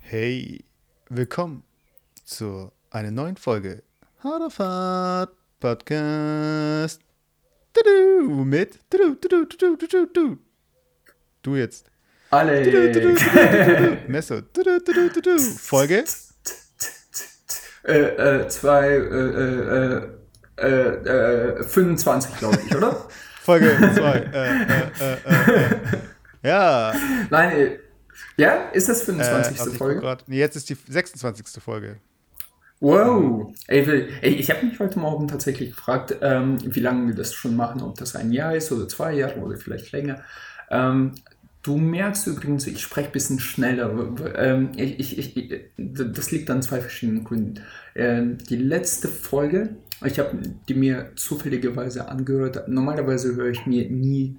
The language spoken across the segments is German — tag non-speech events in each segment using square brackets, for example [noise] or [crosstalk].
Hey, willkommen zu einer neuen Folge Harderfahrt Podcast. Du mit du, jetzt. Alle. Du. Folge? Äh, äh, zwei, äh, äh, äh, 25, glaube ich, oder? [laughs] Folge 2. Äh, äh, äh, äh, ja. Nein, äh, ja, ist das 25. Äh, Folge? Grad, nee, jetzt ist die 26. Folge. Wow. Ey, ey ich habe mich heute Morgen tatsächlich gefragt, ähm, wie lange wir das schon machen, ob das ein Jahr ist oder zwei Jahre oder vielleicht länger. Ähm, du merkst übrigens, ich spreche ein bisschen schneller. Ähm, ich, ich, ich, das liegt an zwei verschiedenen Gründen. Ähm, die letzte Folge, ich habe die mir zufälligerweise angehört. Normalerweise höre ich mir nie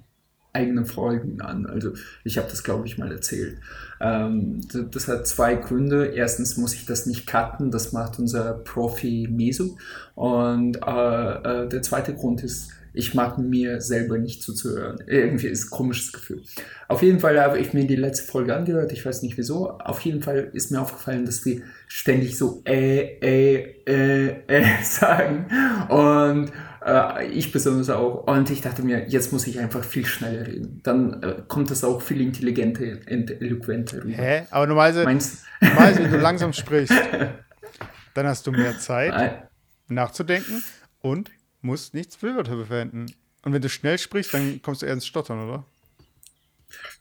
eigene Folgen an. Also ich habe das, glaube ich, mal erzählt. Ähm, das hat zwei Gründe. Erstens muss ich das nicht cutten, das macht unser Profi Meso. Und äh, äh, der zweite Grund ist, ich mag mir selber nicht zuzuhören. Irgendwie ist ein komisches Gefühl. Auf jeden Fall habe ich mir die letzte Folge angehört. Ich weiß nicht wieso. Auf jeden Fall ist mir aufgefallen, dass wir ständig so äh, äh, äh, äh [laughs] sagen. Und äh, ich besonders auch. Und ich dachte mir, jetzt muss ich einfach viel schneller reden. Dann äh, kommt das auch viel intelligenter und eloquenter rüber. Hä? Aber normalerweise, normalerweise, wenn du [laughs] langsam sprichst, dann hast du mehr Zeit nachzudenken und musst nichts Füllwörter verwenden. Und wenn du schnell sprichst, dann kommst du eher ins Stottern, oder?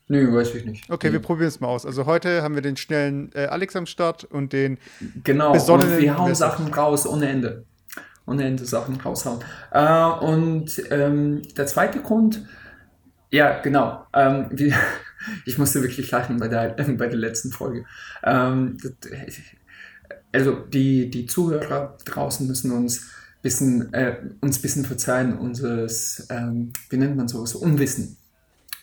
Nö, weiß ich nicht. Okay, nee. wir probieren es mal aus. Also heute haben wir den schnellen äh, Alex am Start und den Genau, und wir hauen Sachen raus ohne Ende ohne Ende Sachen raushauen. Äh, und ähm, der zweite Grund, ja, genau, ähm, wie, [laughs] ich musste wirklich lachen bei der, äh, [laughs] bei der letzten Folge. Ähm, also die, die Zuhörer draußen müssen uns bisschen, äh, uns ein bisschen verzeihen, unseres, ähm, wie nennt man sowas, Unwissen.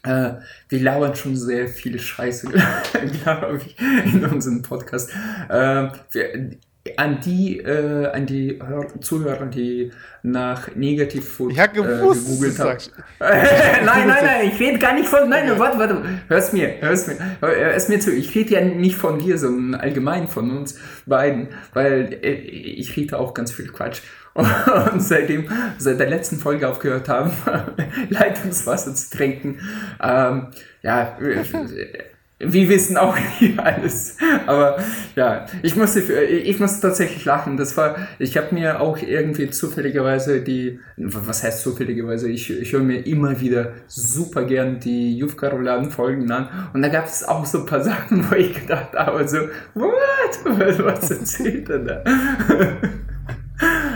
Äh, wir lauern schon sehr viele Scheiße, [laughs] glaube ich, in unserem Podcast. Äh, wir, an die, äh, an die Hör Zuhörer, die nach Negativfood ich hab gewusst, äh, gegoogelt haben. [laughs] nein, nein, nein, ich rede gar nicht von. Nein, okay. warte, warte. Hör's mir, hör's mir, hör's mir zu. Ich rede ja nicht von dir, sondern allgemein von uns beiden, weil äh, ich rede auch ganz viel Quatsch. [laughs] Und seitdem, seit der letzten Folge aufgehört haben, [laughs] Leitungswasser zu trinken, ähm, ja, wir wissen auch [laughs] nicht alles. Aber ja, ich musste, ich musste tatsächlich lachen. Das war, ich habe mir auch irgendwie zufälligerweise die, was heißt zufälligerweise, ich, ich höre mir immer wieder super gern die Jufkaroladen-Folgen an. Und da gab es auch so ein paar Sachen, wo ich gedacht habe, so, what? Was erzählt er da?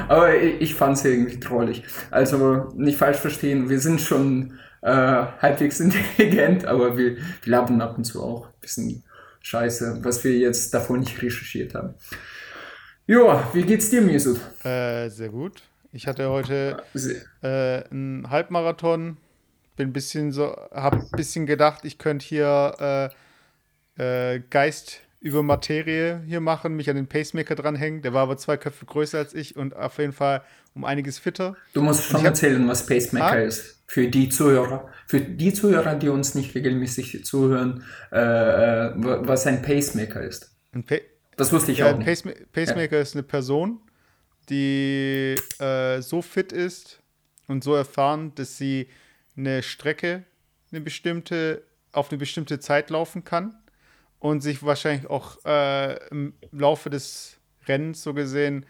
Aber ich, ich fand es irgendwie trollig. Also nicht falsch verstehen, wir sind schon äh, halbwegs [laughs] intelligent, aber wir, wir labern ab und zu auch ein bisschen Scheiße, was wir jetzt davor nicht recherchiert haben. Joa, wie geht's dir, Mesut? Äh, sehr gut. Ich hatte heute äh, einen Halbmarathon, bin ein bisschen so, hab ein bisschen gedacht, ich könnte hier äh, äh, Geist über Materie hier machen, mich an den Pacemaker dranhängen. Der war aber zwei Köpfe größer als ich und auf jeden Fall um einiges fitter. Du musst schon erzählen, was Pacemaker ah? ist. Für die Zuhörer. Für die Zuhörer, die uns nicht regelmäßig zuhören, äh, äh was ein Pacemaker ist. Ein pa das wusste ich ja, auch nicht. Pacema Pacemaker ja. ist eine Person, die äh, so fit ist und so erfahren, dass sie eine Strecke eine bestimmte, auf eine bestimmte Zeit laufen kann und sich wahrscheinlich auch äh, im Laufe des Rennens so gesehen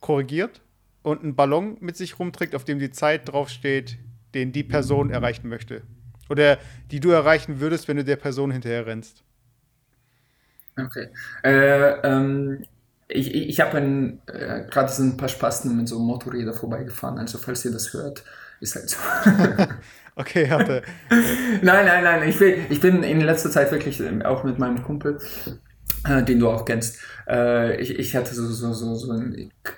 korrigiert und einen Ballon mit sich rumträgt, auf dem die Zeit draufsteht, den die Person erreichen möchte. Oder die du erreichen würdest, wenn du der Person hinterher rennst. Okay. Äh, ähm, ich ich habe äh, gerade sind ein paar Spasten mit so Motorrädern vorbeigefahren, also falls ihr das hört, ist halt so. [laughs] [laughs] Okay, hatte. nein, nein, nein. Ich, will, ich bin in letzter Zeit wirklich ähm, auch mit meinem Kumpel, äh, den du auch kennst. Äh, ich, ich hatte so, so, so, so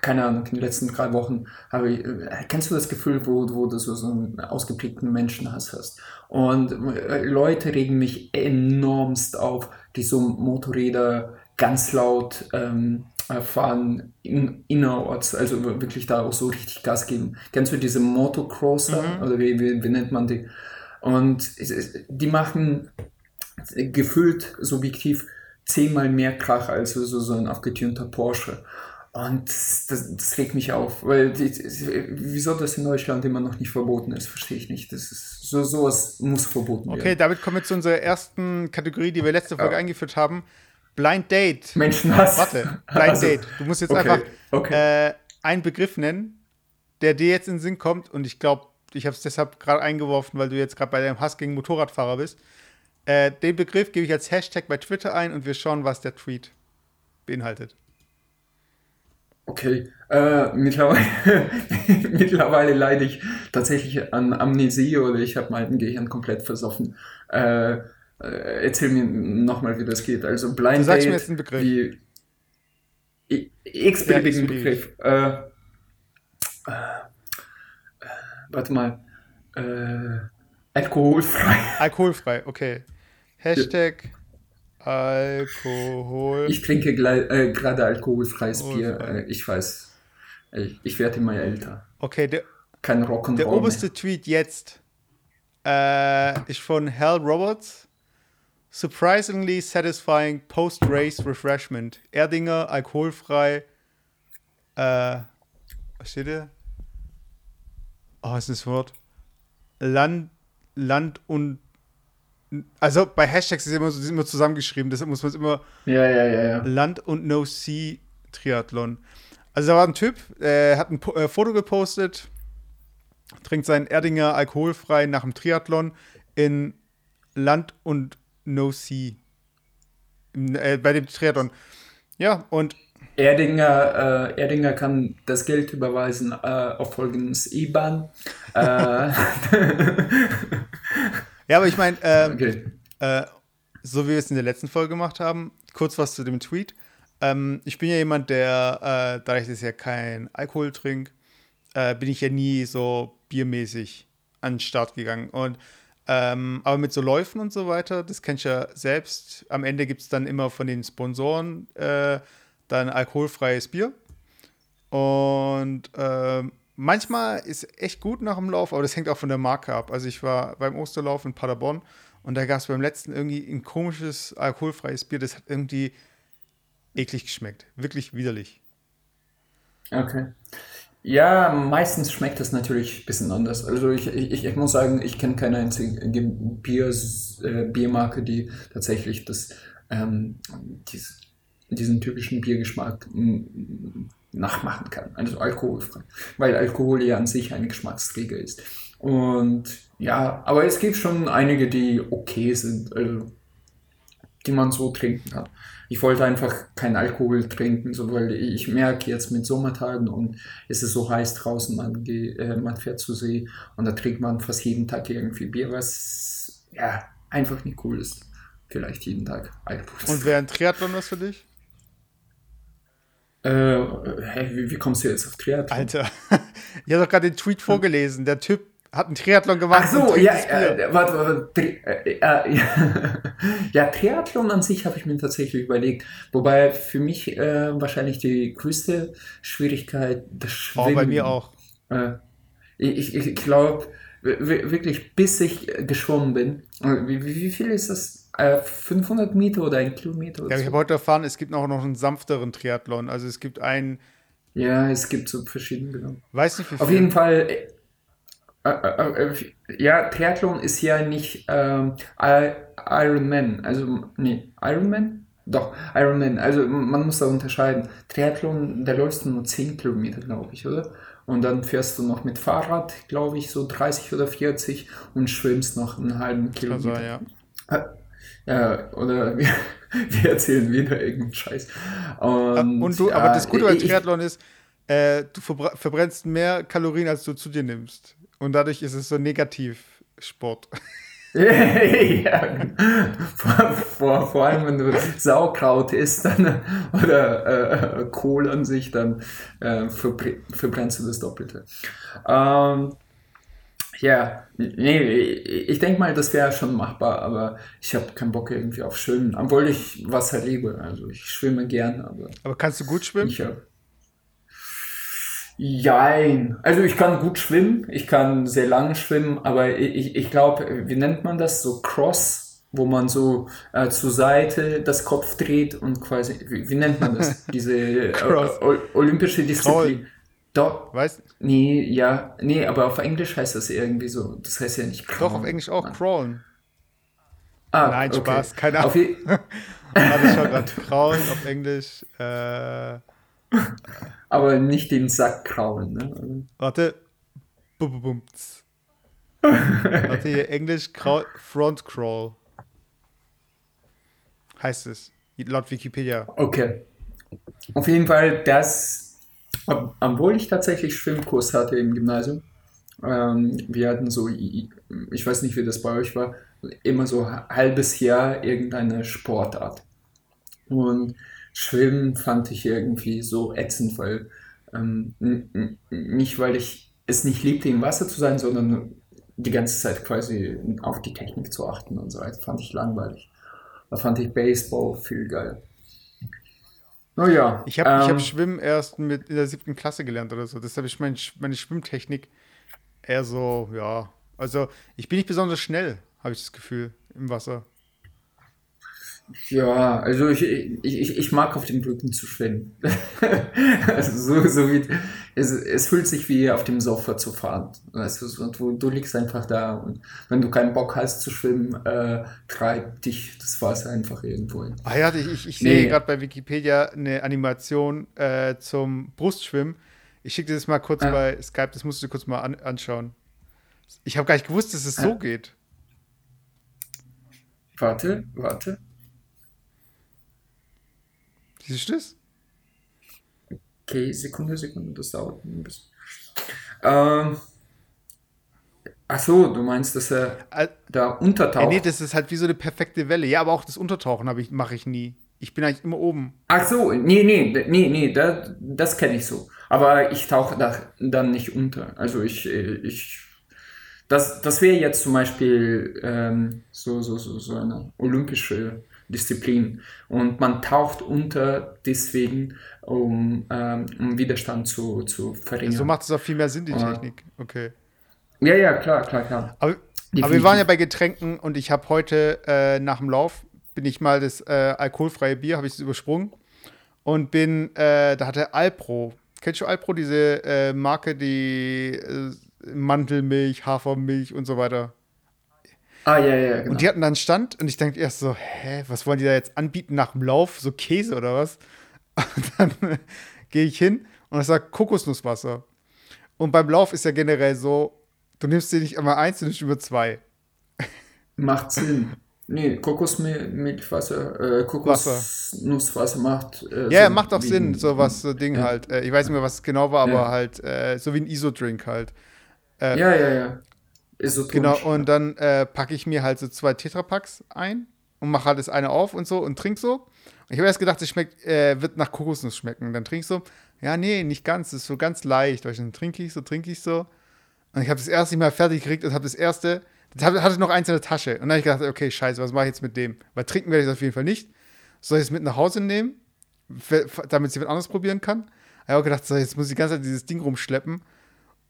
keine Ahnung, in den letzten drei Wochen habe ich, äh, kennst du das Gefühl, wo, wo du so, so einen ausgeprägten Menschenhass hast? Und äh, Leute regen mich enormst auf, die so Motorräder ganz laut ähm, äh, fahren in, innerorts, also wirklich da auch so richtig Gas geben. Kennst du diese Motocrosser mhm. oder wie, wie, wie, nennt man die? Und die machen gefühlt subjektiv zehnmal mehr Krach als so, so ein abgetunter Porsche. Und das, das, regt mich auf, weil die, wieso das in Deutschland immer noch nicht verboten ist, verstehe ich nicht. Das ist, so sowas muss verboten werden. Okay, damit kommen wir zu unserer ersten Kategorie, die wir letzte Folge ja. eingeführt haben. Blind Date. Menschenhass. Warte, Blind also, Date. Du musst jetzt okay, einfach okay. Äh, einen Begriff nennen, der dir jetzt in den Sinn kommt. Und ich glaube, ich habe es deshalb gerade eingeworfen, weil du jetzt gerade bei deinem Hass gegen Motorradfahrer bist. Äh, den Begriff gebe ich als Hashtag bei Twitter ein und wir schauen, was der Tweet beinhaltet. Okay, äh, mittlerweile, [laughs] mittlerweile leide ich tatsächlich an Amnesie oder ich habe mein Gehirn komplett versoffen. Äh, äh, erzähl mir nochmal, wie das geht. Also Blind du sagst Date, mir jetzt einen Begriff. Wie, x-beliebigen ja, Begriff. Äh, äh, warte mal. Äh, alkoholfrei. [laughs] Alkoholfrei, okay. Hashtag Alkohol. Ich trinke äh, gerade alkoholfreies Bier. Äh, ich weiß. Ich, ich, werde immer älter. Okay, der, Kein Rock und Der oberste mehr. Tweet jetzt äh, ist von Hal Roberts. Surprisingly satisfying post-race refreshment. Erdinger, alkoholfrei. Äh, was steht da? Oh, was ist das Wort? Land, Land und also bei Hashtags ist immer, ist immer zusammengeschrieben, deshalb muss man es immer ja, ja, ja, ja. Land- und No-Sea-Triathlon. Also da war ein Typ, äh, hat ein äh, Foto gepostet, trinkt seinen Erdinger alkoholfrei nach dem Triathlon in Land und No-Sea. Äh, bei dem Triathlon. Ja, und Erdinger, äh, Erdinger kann das Geld überweisen äh, auf folgendes IBAN. äh, [laughs] Ja, aber ich meine, ähm, okay. äh, so wie wir es in der letzten Folge gemacht haben, kurz was zu dem Tweet. Ähm, ich bin ja jemand, der, äh, dadurch, dass ich ja kein Alkohol trinke, äh, bin ich ja nie so biermäßig an den Start gegangen. Und ähm, aber mit so Läufen und so weiter, das kenn ich ja selbst. Am Ende gibt es dann immer von den Sponsoren äh, dann alkoholfreies Bier. Und ähm, manchmal ist echt gut nach dem Lauf, aber das hängt auch von der Marke ab. Also ich war beim Osterlauf in Paderborn und da gab es beim letzten irgendwie ein komisches alkoholfreies Bier, das hat irgendwie eklig geschmeckt. Wirklich widerlich. Okay. Ja, meistens schmeckt es natürlich ein bisschen anders. Also ich, ich, ich muss sagen, ich kenne keine einzige Bier, äh, Biermarke, die tatsächlich das, ähm, dies, diesen typischen Biergeschmack nachmachen kann. Also alkoholfrei. Weil Alkohol ja an sich ein Geschmacksträger ist. Und ja, aber es gibt schon einige, die okay sind, also die man so trinken kann. Ich wollte einfach kein Alkohol trinken, so weil ich merke jetzt mit Sommertagen und es ist so heiß draußen, man, geht, äh, man fährt zur See und da trinkt man fast jeden Tag irgendwie Bier, was ja einfach nicht cool ist. Vielleicht jeden Tag Alkohol. Und wäre ein Triathlon was für dich? Äh, hey, wie, wie, kommst du jetzt auf Triathlon? Alter, [laughs] ich habe doch gerade den Tweet vorgelesen. Der Typ hat einen Triathlon gemacht. Ach so, ja, äh, warte, warte, tri äh, äh, [laughs] ja, Triathlon an sich habe ich mir tatsächlich überlegt. Wobei für mich äh, wahrscheinlich die größte Schwierigkeit das Schwimmen. Oh, bei mir auch. Äh, ich ich glaube, wirklich, bis ich geschwommen bin. Wie, wie viel ist das? 500 äh, Meter oder ein Kilometer? ja, ich habe heute erfahren, es gibt auch noch einen sanfteren Triathlon. Also es gibt einen. Ja, es gibt so verschiedene. Genau. Weiß nicht, wie viel. Auf jeden Fall. Äh, äh, äh, äh ja, Triathlon ist ja nicht ähm, Ironman. Also, nee, Ironman? Doch, Ironman. Also man muss da unterscheiden. Triathlon, da läufst du nur 10 Kilometer, glaube ich, oder? Und dann fährst du noch mit Fahrrad, glaube ich, so 30 oder 40 und schwimmst noch einen halben Kilometer. Also, ja. Ja, oder [laughs] wir, wir erzählen wieder irgendeinen Scheiß. Und, und du, aber das Gute bei Triathlon ist, äh, du verbrennst mehr Kalorien, als du zu dir nimmst. Und dadurch ist es so negativ Sport. [laughs] ja, vor, vor, vor, allem wenn du Sauerkraut isst dann, [laughs] oder äh, Kohl an sich, dann äh, verbrennst du das Doppelte. Ähm, Ja, nee, ich denke mal, das wäre schon machbar, aber ich habe keinen Bock irgendwie auf Schwimmen, obwohl ich Wasser liebe. Also ich schwimme gern, aber. Aber kannst du gut schwimmen? Ich hab, Jein. Also ich kann gut schwimmen, ich kann sehr lange schwimmen, aber ich, ich glaube, wie nennt man das? So Cross, wo man so äh, zur Seite das Kopf dreht und quasi, wie, wie nennt man das? [laughs] Diese äh, olympische Disziplin. Doch. Weißt Nee, ja. Nee, aber auf Englisch heißt das irgendwie so. Das heißt ja nicht crawlen. Doch, auf Englisch auch crawlen. Ah, Nein, okay. Spaß, keine Ahnung. Auf Hatte [laughs] ich schon gerade. [laughs] Crawlen auf Englisch. Äh, aber nicht den Sack kraulen. Ne? Warte. Warte hier, Englisch Front Crawl. Heißt es. Laut Wikipedia. Okay. Auf jeden Fall, das, obwohl ich tatsächlich Schwimmkurs hatte im Gymnasium, ähm, wir hatten so, ich weiß nicht, wie das bei euch war, immer so halbes Jahr irgendeine Sportart. Und Schwimmen fand ich irgendwie so ätzend, weil ähm, nicht, weil ich es nicht liebte, im Wasser zu sein, sondern die ganze Zeit quasi auf die Technik zu achten und so. Das fand ich langweilig. Da fand ich Baseball viel geil. Naja. Ich habe ähm, hab Schwimmen erst mit in der siebten Klasse gelernt oder so. Deshalb ist meine, meine Schwimmtechnik eher so, ja. Also, ich bin nicht besonders schnell, habe ich das Gefühl, im Wasser. Ja, also ich, ich, ich mag auf dem Rücken zu schwimmen. [laughs] also so, so wie, es, es fühlt sich wie auf dem Sofa zu fahren. Du, und du, du liegst einfach da und wenn du keinen Bock hast zu schwimmen, äh, treibt dich das Wasser einfach irgendwo hin. Ah ja, ich, ich, ich nee. sehe gerade bei Wikipedia eine Animation äh, zum Brustschwimmen. Ich schicke dir das mal kurz ah. bei Skype, das musst du dir kurz mal an, anschauen. Ich habe gar nicht gewusst, dass es ah. so geht. Warte, warte. Siehst du das? Okay, Sekunde, Sekunde, das dauert ein bisschen. Ähm, ach du meinst, dass er äh, da untertaucht? Ja, nee, das ist halt wie so eine perfekte Welle. Ja, aber auch das Untertauchen ich, mache ich nie. Ich bin eigentlich immer oben. Ach so, nee, nee, nee, nee, das, das kenne ich so. Aber ich tauche da, dann nicht unter. Also ich, ich das, das wäre jetzt zum Beispiel ähm, so, so, so, so eine olympische Disziplin. Und man taucht unter deswegen, um, ähm, um Widerstand zu, zu verringern. So macht es auch viel mehr Sinn, die Technik. Okay. Ja, ja, klar, klar, klar. Aber, aber wir waren ja bei Getränken und ich habe heute äh, nach dem Lauf, bin ich mal das äh, alkoholfreie Bier, habe ich es übersprungen und bin, äh, da hatte Alpro. Kennst du Alpro, diese äh, Marke, die äh, Mandelmilch, Hafermilch und so weiter? Ah, ja, ja, genau. Und die hatten dann Stand und ich dachte erst so, hä, was wollen die da jetzt anbieten nach dem Lauf? So Käse oder was? [laughs] Und dann [laughs] äh, gehe ich hin und es sagt Kokosnusswasser. Und beim Lauf ist ja generell so, du nimmst dir nicht immer eins, du nimmst über zwei. Macht Sinn. Nee, Kokosmilchwasser, äh, Kokosnusswasser macht. Äh, ja, so macht auch Sinn, so was, so Ding ja. halt. Äh, ich weiß nicht mehr, was es genau war, aber ja. halt äh, so wie ein Iso-Drink halt. Äh, ja, ja, ja. Isotonisch. Genau, und dann äh, packe ich mir halt so zwei Tetrapacks ein und mache halt das eine auf und so und trink so. Ich habe erst gedacht, es schmeckt, äh, wird nach Kokosnuss schmecken. Dann trink ich so, ja, nee, nicht ganz, das ist so ganz leicht. Dann trinke ich so, trinke ich so. Und ich habe das erste nicht mal fertig gekriegt und habe das erste, das hatte noch eins in der Tasche. Und dann habe ich gedacht, okay, scheiße, was mache ich jetzt mit dem? Weil trinken werde ich es auf jeden Fall nicht. Soll ich es mit nach Hause nehmen, damit es jemand anderes probieren kann? Ich habe auch gedacht, so, jetzt muss ich die ganze Zeit dieses Ding rumschleppen.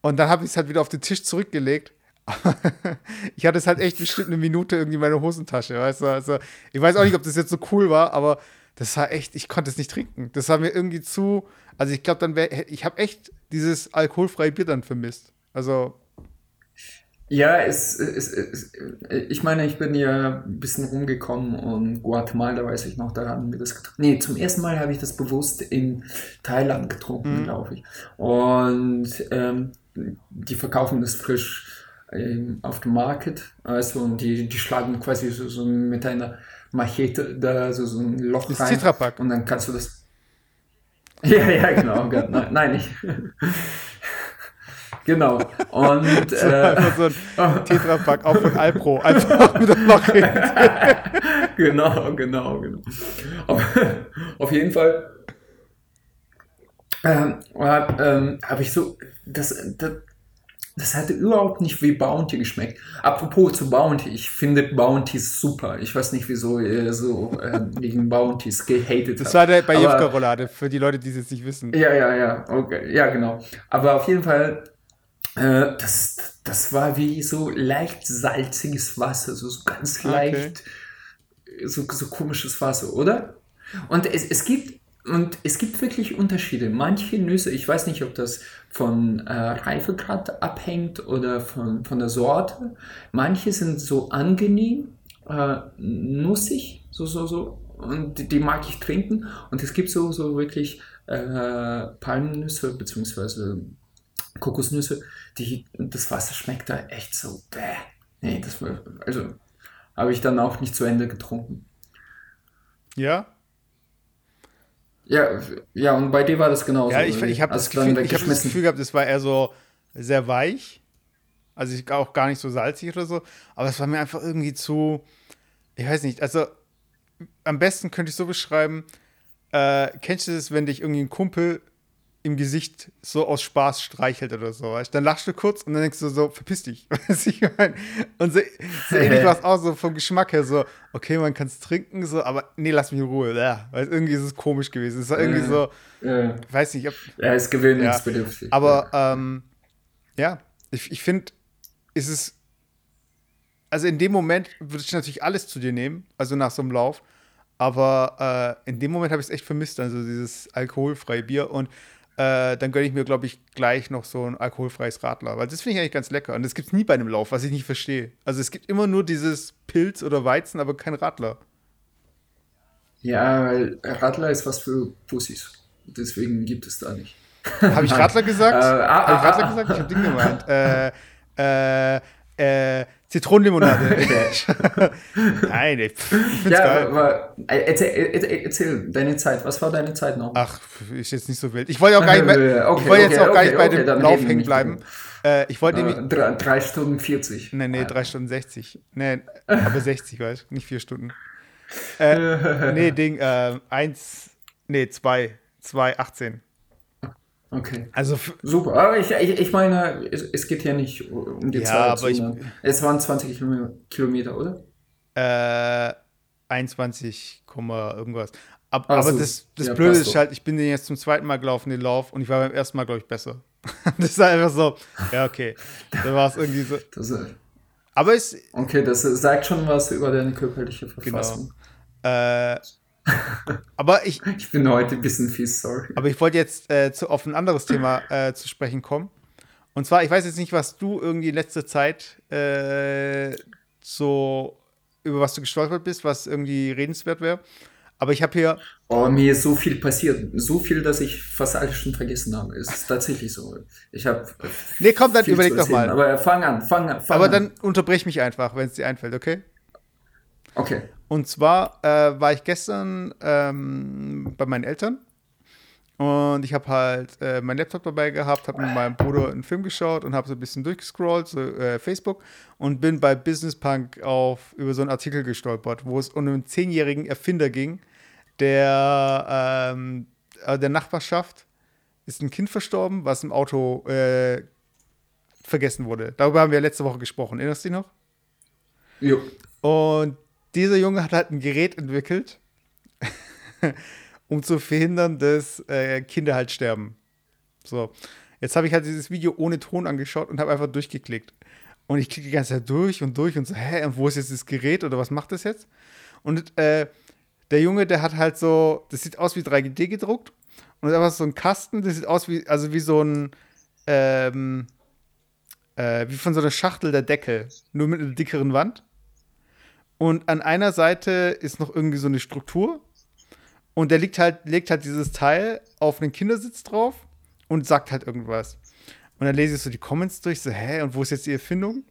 Und dann habe ich es halt wieder auf den Tisch zurückgelegt [laughs] ich hatte es halt echt bestimmt eine Minute irgendwie in meiner Hosentasche, weißt du? Also, ich weiß auch nicht, ob das jetzt so cool war, aber das war echt, ich konnte es nicht trinken. Das war mir irgendwie zu, also ich glaube, dann wäre, ich habe echt dieses alkoholfreie Bier dann vermisst. Also. Ja, es, es, es, ich meine, ich bin ja ein bisschen rumgekommen und Guatemala weiß ich noch, da haben wir das getrunken. Nee, zum ersten Mal habe ich das bewusst in Thailand getrunken, mhm. glaube ich. Und ähm, die verkaufen das frisch auf dem Market. Also und die, die schlagen quasi so, so mit einer Machete da so, so ein Loch das rein. Tetrapack. Und dann kannst du das. [laughs] Ja, ja, genau. nein, nein, nicht. [laughs] Genau. Und [laughs] so, äh, so ein Tetrapack auch von Alpro, einfach mit der Machete. genau, genau, genau. Auf, auf jeden Fall ähm, ähm, habe ich so, das, das, das hatte überhaupt nicht wie Bounty geschmeckt. Apropos zu Bounty, ich finde Bounties super. Ich weiß nicht, wieso ihr so äh, [laughs] gegen Bounties gehatet Das war der bei Jufka-Roulade, für die Leute, die es jetzt nicht wissen. Ja, ja, ja, okay. Ja, genau. Aber auf jeden Fall, äh, das, das war wie so leicht salziges Wasser, so, so ganz leicht, okay. so, so komisches Wasser, oder? Und es, es gibt und es gibt wirklich Unterschiede. Manche Nüsse, ich weiß nicht, ob das von äh, Reifegrad abhängt oder von, von der Sorte. Manche sind so angenehm, äh, nussig, so, so, so. Und die, die, mag ich trinken. Und es gibt so, so wirklich äh, Palmnüsse bzw. Kokosnüsse, die, das Wasser schmeckt da echt so, bäh. Nee, das war, also habe ich dann auch nicht zu Ende getrunken. Ja, ja, ja, und bei dir war das genauso. Ja, ich, ich habe das, Gefühl, hab das Gefühl gehabt, das war eher so sehr weich. Also ich, auch gar nicht so salzig oder so. Aber es war mir einfach irgendwie zu, ich weiß nicht, also am besten könnte ich so beschreiben, äh, kennst du das, wenn dich irgendwie ein Kumpel im Gesicht so aus Spaß streichelt oder so. Weißt? Dann lachst du kurz und dann denkst du so, verpiss dich. [laughs] Weißt ich mein? Und so, so ähnlich war es auch so vom Geschmack her so, okay, man kann es trinken, so, aber nee, lass mich in Ruhe. Ja, weil irgendwie ist es komisch gewesen. Es war irgendwie so, ja. weiß nicht. Ob, ja, ist gewöhnungsbedürftig. Ja. Aber ähm, ja, ich, ich finde, ist es, also in dem Moment würde ich natürlich alles zu dir nehmen, also nach so einem Lauf. Aber äh, in dem Moment habe ich es echt vermisst, also dieses alkoholfreie Bier. Und äh, dann gönne ich mir, glaube ich, gleich noch so ein alkoholfreies Radler. Weil das finde ich eigentlich ganz lecker. Und das gibt es nie bei einem Lauf, was ich nicht verstehe. Also es gibt immer nur dieses Pilz oder Weizen, aber kein Radler. Ja, weil Radler ist was für Pussys. Deswegen gibt es da nicht. Habe ich Radler gesagt? [laughs] Äh, ah, habe ich Radler ah, gesagt? Ich habe Ding gemeint. Äh, äh, äh, Zitronenlimonade. [laughs] Nein, ich find's ja, geil. Aber, erzähl, erzähl, deine Zeit. Was war deine Zeit noch? Ach, ist jetzt nicht so wild. Ich wollte auch gar nicht, mehr, [laughs] okay, ich wollte jetzt okay, auch gar nicht bei dem Lauf hängen bleiben. Äh, ich wollte nämlich. Drei, drei, Stunden 40. Nee, nee, drei Stunden 60. Nee, [laughs] aber 60, weißt du, nicht vier Stunden. Äh, nee, Ding, äh, eins, nee, zwei, zwei, 18. Okay. Also super. Aber ich, ich, ich meine, es, es, geht ja nicht um die ja, Zeit. Aber ich, es waren 20 Kilometer, oder? Äh, 21, irgendwas. Ab, aber so. das, das ja, Blöde ist halt, ich bin den jetzt zum zweiten Mal gelaufen, den Lauf, und ich war beim ersten Mal, glaube ich, besser. [laughs] das ist einfach so, ja, okay. Da war es irgendwie so. Das, aber es. Okay, das sagt schon was über deine körperliche genau. Verfassung. Genau. Äh, aber ich. Ich bin heute ein bisschen fies, sorry. Aber ich wollte jetzt äh, zu, auf ein anderes Thema äh, zu sprechen kommen. Und zwar, ich weiß jetzt nicht, was du irgendwie in letzter Zeit äh, so über was du gestolpert bist, was irgendwie redenswert wäre. Aber ich habe hier. Oh, mir ist so viel passiert. So viel, dass ich fast alles schon vergessen habe. Es ist tatsächlich so. Ich habe. Nee, komm, dann überleg doch mal. Aber fang an, fang an. Fang Aber an. dann unterbrech mich einfach, wenn es dir einfällt, okay? Okay. Und zwar äh, war ich gestern ähm, bei meinen Eltern und ich habe halt äh, meinen Laptop dabei gehabt, habe mit meinem Bruder einen Film geschaut und habe so ein bisschen durchgescrollt, so äh, Facebook, und bin bei Business Punk auf über so einen Artikel gestolpert, wo es um einen zehnjährigen Erfinder ging, der ähm, äh, der Nachbarschaft ist ein Kind verstorben, was im Auto äh, vergessen wurde. Darüber haben wir letzte Woche gesprochen. Erinnerst du dich noch? Jo. Und dieser Junge hat halt ein Gerät entwickelt, [laughs] um zu verhindern, dass äh, Kinder halt sterben. So, jetzt habe ich halt dieses Video ohne Ton angeschaut und habe einfach durchgeklickt. Und ich klicke die ganze Zeit durch und durch und so, hä, wo ist jetzt das Gerät oder was macht das jetzt? Und äh, der Junge, der hat halt so, das sieht aus wie 3D gedruckt und ist einfach so ein Kasten, das sieht aus wie, also wie so ein, ähm, äh, wie von so einer Schachtel der Deckel, nur mit einer dickeren Wand. Und an einer Seite ist noch irgendwie so eine Struktur. Und der legt halt, legt halt dieses Teil auf einen Kindersitz drauf und sagt halt irgendwas. Und dann lese ich so die Comments durch, so, hä, und wo ist jetzt die Erfindung?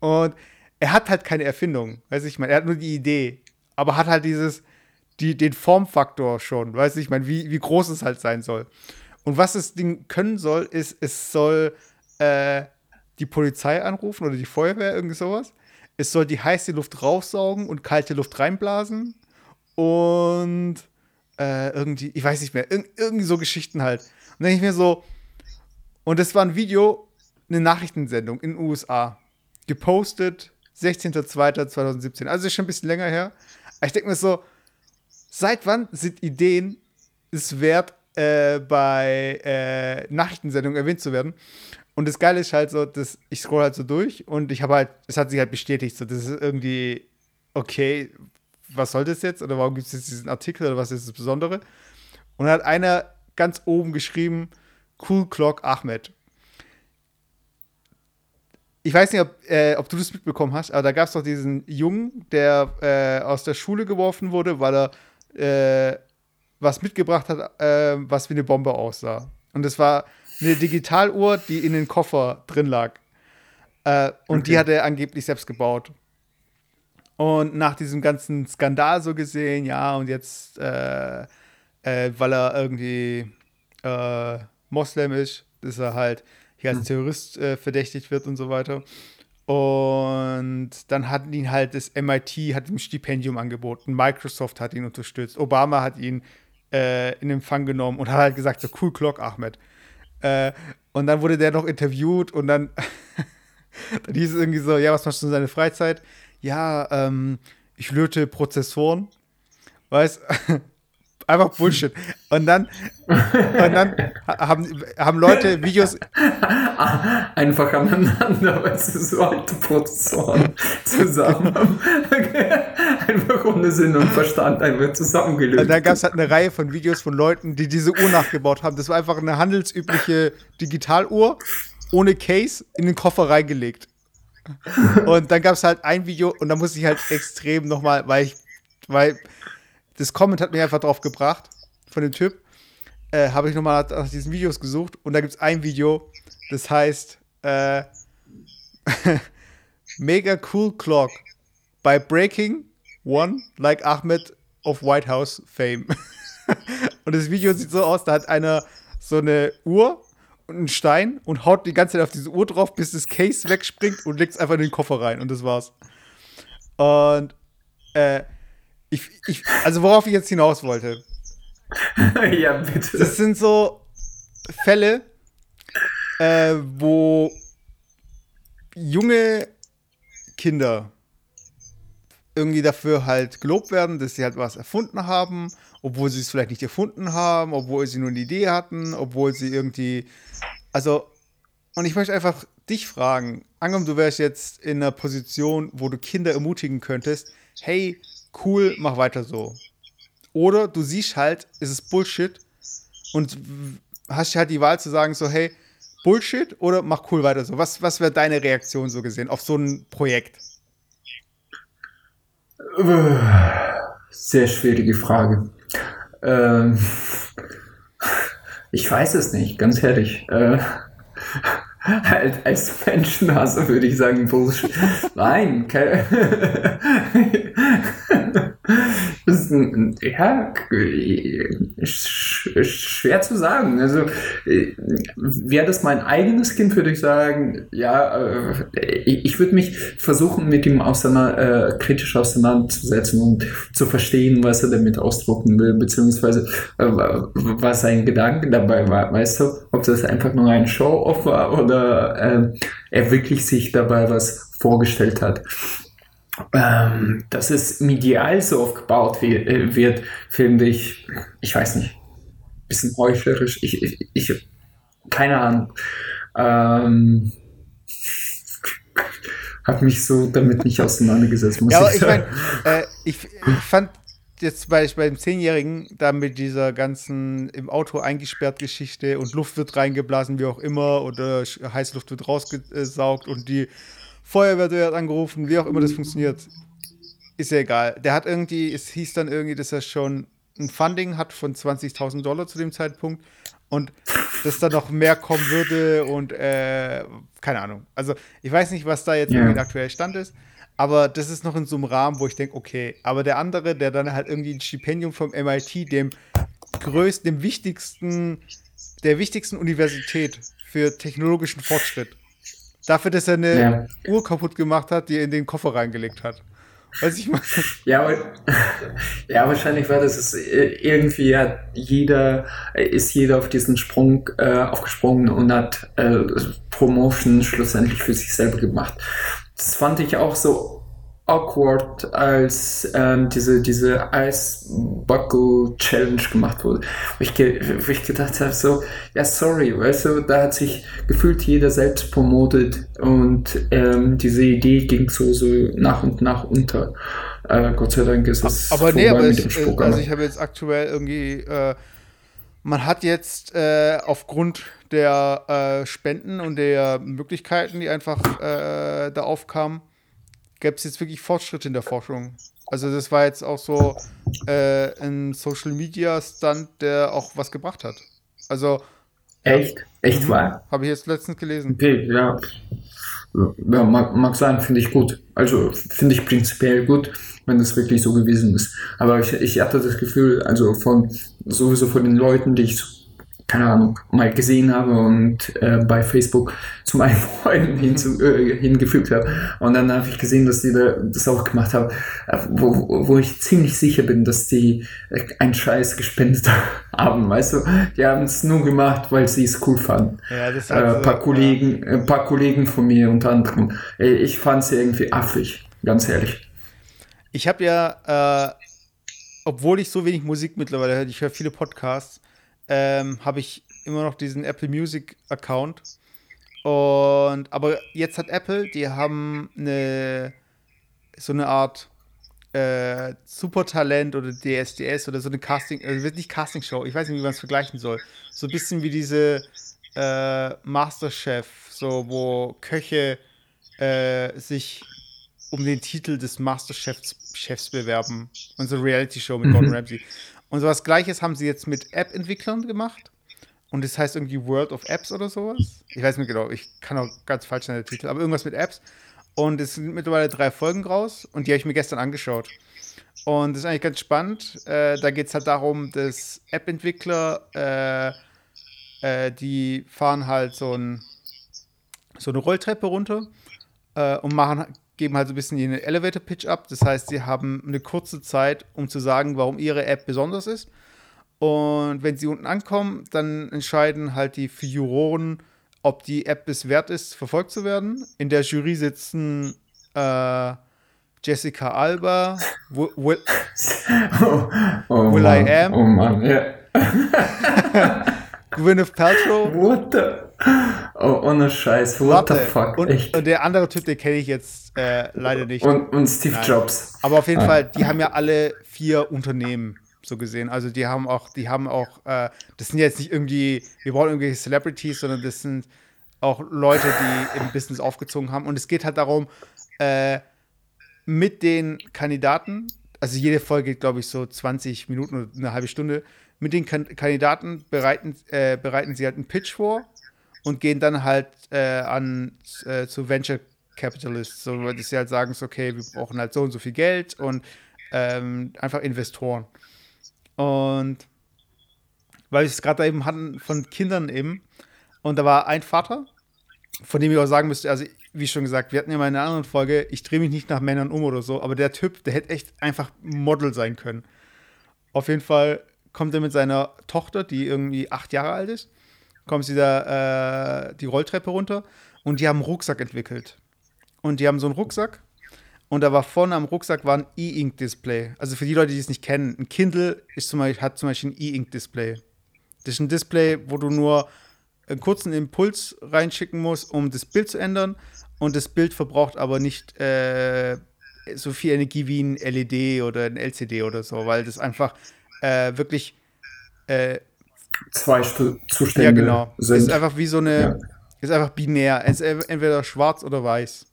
Und er hat halt keine Erfindung, weiß ich, ich er hat nur die Idee, aber hat halt dieses, die, den Formfaktor schon, weiß ich, ich wie, wie groß es halt sein soll. Und was das Ding können soll, ist, es soll äh, die Polizei anrufen oder die Feuerwehr, irgendwie sowas es soll die heiße Luft raussaugen und kalte Luft reinblasen. Und äh, irgendwie, ich weiß nicht mehr, irg irgendwie so Geschichten halt. Und dann denke ich mir so, und das war ein Video, eine Nachrichtensendung in den USA. Gepostet 16.02.2017. Also ist schon ein bisschen länger her. Aber ich denke mir so, seit wann sind Ideen es wert, äh, bei äh, Nachrichtensendungen erwähnt zu werden? Und das Geile ist halt so, dass ich scroll halt so durch und ich habe halt, es hat sich halt bestätigt, so, das ist irgendwie, okay, was soll das jetzt? Oder warum gibt es jetzt diesen Artikel oder was ist das Besondere? Und dann hat einer ganz oben geschrieben, Cool Clock Ahmed. Ich weiß nicht, ob, äh, ob du das mitbekommen hast, aber da gab es doch diesen Jungen, der äh, aus der Schule geworfen wurde, weil er äh, was mitgebracht hat, äh, was wie eine Bombe aussah. Und das war eine Digitaluhr, die in den Koffer drin lag. Äh, und okay. die hat er angeblich selbst gebaut. Und nach diesem ganzen Skandal so gesehen, ja, und jetzt, äh, äh, weil er irgendwie äh, Moslem ist, ist er halt hier als hm. Terrorist äh, verdächtigt wird und so weiter. Und dann hat ihn halt das MIT hat ihm ein Stipendium angeboten, Microsoft hat ihn unterstützt, Obama hat ihn äh, in Empfang genommen und hat halt gesagt, so cool Clock, Ahmed. Äh, und dann wurde der noch interviewt und dann, dann [laughs] hieß es irgendwie so, ja, was machst du in seiner Freizeit? Ja, ähm, ich löte Prozessoren. Weißt [laughs] einfach Bullshit. Und dann, und dann haben, haben Leute Videos. [laughs] Einfach aneinander, weil sie so alte Prozessoren zusammen haben. Einfach ohne Sinn und Verstand einfach zusammengelöst. Und dann gab es halt eine Reihe von Videos von Leuten, die diese Uhr nachgebaut haben. Das war einfach eine handelsübliche Digitaluhr ohne Case in den Koffer reingelegt. Und dann gab es halt ein Video und da musste ich halt extrem nochmal, weil ich, weil das Comment hat mich einfach drauf gebracht von dem Typ. Äh, Habe ich nochmal nach diesen Videos gesucht und da gibt es ein Video, das heißt äh, [laughs] Mega Cool Clock by Breaking One like Ahmed of White House Fame. [laughs] und das Video sieht so aus, da hat einer so eine Uhr und einen Stein und haut die ganze Zeit auf diese Uhr drauf, bis das Case wegspringt und legt es einfach in den Koffer rein und das war's. Und äh, ich, ich, also worauf ich jetzt hinaus wollte. [laughs] ja, bitte. Das sind so Fälle, äh, wo junge Kinder irgendwie dafür halt gelobt werden, dass sie halt was erfunden haben, obwohl sie es vielleicht nicht erfunden haben, obwohl sie nur eine Idee hatten, obwohl sie irgendwie. Also, und ich möchte einfach dich fragen, angenommen, du wärst jetzt in einer Position, wo du Kinder ermutigen könntest, hey, cool, mach weiter so. Oder du siehst halt, es ist Bullshit und hast halt die Wahl zu sagen, so, hey, Bullshit oder mach cool weiter so. Was, was wäre deine Reaktion so gesehen auf so ein Projekt? Sehr schwierige Frage. Ähm, ich weiß es nicht, ganz ehrlich. Äh, halt als Menschenhasser würde ich sagen, Bullshit. Nein, ist [laughs] ein, ja, schwer zu sagen. Also, wäre das mein eigenes Kind, würde ich sagen, ja, äh, ich würde mich versuchen, mit ihm auseinander, äh, kritisch auseinanderzusetzen und zu verstehen, was er damit ausdrucken will, beziehungsweise äh, was sein Gedanke dabei war. Weißt du, ob das einfach nur ein Show-off war oder äh, er wirklich sich dabei was vorgestellt hat ähm, dass es medial so aufgebaut wird, äh, wird, finde ich, ich weiß nicht, bisschen heuchlerisch. Ich, ich, ich keine Ahnung. Ähm, habe mich so damit nicht auseinandergesetzt, muss ja, ich sagen. Ich, mein, äh, ich, ich fand jetzt bei, bei dem Zehnjährigen da mit dieser ganzen im Auto eingesperrt Geschichte und Luft wird reingeblasen, wie auch immer, oder Heißluft wird rausgesaugt und die Feuerwehr wird angerufen, wie auch immer das funktioniert. Ist ja egal. Der hat irgendwie, es hieß dann irgendwie, dass er schon ein Funding hat von 20.000 Dollar zu dem Zeitpunkt und dass da noch mehr kommen würde und äh, keine Ahnung. Also ich weiß nicht, was da jetzt yeah. irgendwie der aktuelle Stand ist, aber das ist noch in so einem Rahmen, wo ich denke, okay, aber der andere, der dann halt irgendwie ein Stipendium vom MIT, dem größten, dem wichtigsten, der wichtigsten Universität für technologischen Fortschritt Dafür, dass er eine ja. Uhr kaputt gemacht hat, die er in den Koffer reingelegt hat. Weiß ich mal. [laughs] Ja, [laughs] ja, wahrscheinlich war das äh, irgendwie hat jeder, ist jeder auf diesen Sprung äh, aufgesprungen und hat äh, Promotion schlussendlich für sich selber gemacht. Das fand ich auch so awkward, als ähm, diese, diese Ice Buckle Challenge gemacht wurde. Wo ich, wo ich gedacht habe, so, ja, sorry, weißt du, da hat sich gefühlt jeder selbst promotet und ähm, diese Idee ging so, so nach und nach unter. Äh, Gott sei Dank ist es. Aber nee, aber es, Spruch, also ich habe jetzt aktuell irgendwie, äh, man hat jetzt äh, aufgrund der äh, Spenden und der Möglichkeiten, die einfach äh, da aufkamen, gäbe es jetzt wirklich Fortschritte in der Forschung. Also das war jetzt auch so äh, ein Social Media Stunt, der auch was gebracht hat. Also echt, echt mhm. wahr? Habe ich jetzt letztens gelesen. Okay, ja. Ja, mag, mag sein, finde ich gut. Also finde ich prinzipiell gut, wenn das wirklich so gewesen ist. Aber ich, ich hatte das Gefühl, also von sowieso von den Leuten, die ich keine Ahnung, mal gesehen habe und äh, bei Facebook [laughs] zu meinen Freunden hinzu, äh, hingefügt habe. Und dann habe ich gesehen, dass die da, das auch gemacht haben, äh, wo, wo ich ziemlich sicher bin, dass die äh, einen Scheiß gespendet [laughs] haben. Weißt du, die haben es nur gemacht, weil sie es cool fanden. Ja, das hat, äh, paar Kollegen, ja. ein paar Kollegen von mir unter anderem. Äh, ich fand es irgendwie affig, ganz ehrlich. Ich habe ja, äh, obwohl ich so wenig Musik mittlerweile höre, ich höre viele Podcasts, ähm, habe ich immer noch diesen Apple Music Account. Und aber jetzt hat Apple, die haben eine so eine Art äh, Supertalent oder DSDS oder so eine Casting, also wird nicht Casting Show, ich weiß nicht, wie man es vergleichen soll. So ein bisschen wie diese äh, Masterchef, so wo Köche äh, sich um den Titel des Masterchefs Chefs bewerben. Und so Reality Show mit Gordon mhm. Ramsay. Und so was Gleiches haben sie jetzt mit App-Entwicklern gemacht. Und das heißt irgendwie World of Apps oder sowas. Ich weiß nicht genau, ich kann auch ganz falsch sein der Titel, aber irgendwas mit Apps. Und es sind mittlerweile drei Folgen raus und die habe ich mir gestern angeschaut. Und das ist eigentlich ganz spannend. Äh, da geht es halt darum, dass App-Entwickler, äh, äh, die fahren halt so, ein, so eine Rolltreppe runter äh, und machen geben halt so ein bisschen ihren Elevator-Pitch ab. Das heißt, sie haben eine kurze Zeit, um zu sagen, warum ihre App besonders ist. Und wenn sie unten ankommen, dann entscheiden halt die Juroren, ob die App es wert ist, verfolgt zu werden. In der Jury sitzen äh, Jessica Alba, Will, Will, [laughs] oh, oh Will Mann, I Am, oh Mann, ja. [laughs] Gwyneth Paltrow. What the? Oh, ohne Scheiß, what Warte. the fuck? Und, Echt? und der andere Typ, den kenne ich jetzt äh, leider nicht. Und, und Steve Nein. Jobs. Aber auf jeden ah. Fall, die haben ja alle vier Unternehmen so gesehen. Also die haben auch, die haben auch, äh, das sind jetzt nicht irgendwie, wir brauchen irgendwelche Celebrities, sondern das sind auch Leute, die im Business aufgezogen haben. Und es geht halt darum, äh, mit den Kandidaten, also jede Folge geht, glaube ich, so 20 Minuten oder eine halbe Stunde, mit den kan Kandidaten bereiten, äh, bereiten sie halt einen Pitch vor und gehen dann halt äh, an äh, zu Venture Capitalists, so dass sie halt sagen, so, okay, wir brauchen halt so und so viel Geld und ähm, einfach Investoren. Und weil ich es gerade eben hatten von Kindern eben, und da war ein Vater, von dem ich auch sagen müsste, also wie schon gesagt, wir hatten ja mal in einer anderen Folge, ich drehe mich nicht nach Männern um oder so, aber der Typ, der hätte echt einfach Model sein können. Auf jeden Fall kommt er mit seiner Tochter, die irgendwie acht Jahre alt ist, kommt sie da äh, die Rolltreppe runter und die haben einen Rucksack entwickelt. Und die haben so einen Rucksack und da war vorne am Rucksack war ein E-Ink-Display. Also für die Leute, die es nicht kennen, ein Kindle ist zum Beispiel, hat zum Beispiel ein E-Ink-Display. Das ist ein Display, wo du nur einen kurzen Impuls reinschicken musst, um das Bild zu ändern. Und das Bild verbraucht aber nicht äh, so viel Energie wie ein LED oder ein LCD oder so, weil das einfach äh, wirklich äh, zwei Zustände ja, genau. sind. Es ist einfach wie so eine, ja. ist einfach binär. Es ist entweder schwarz oder weiß.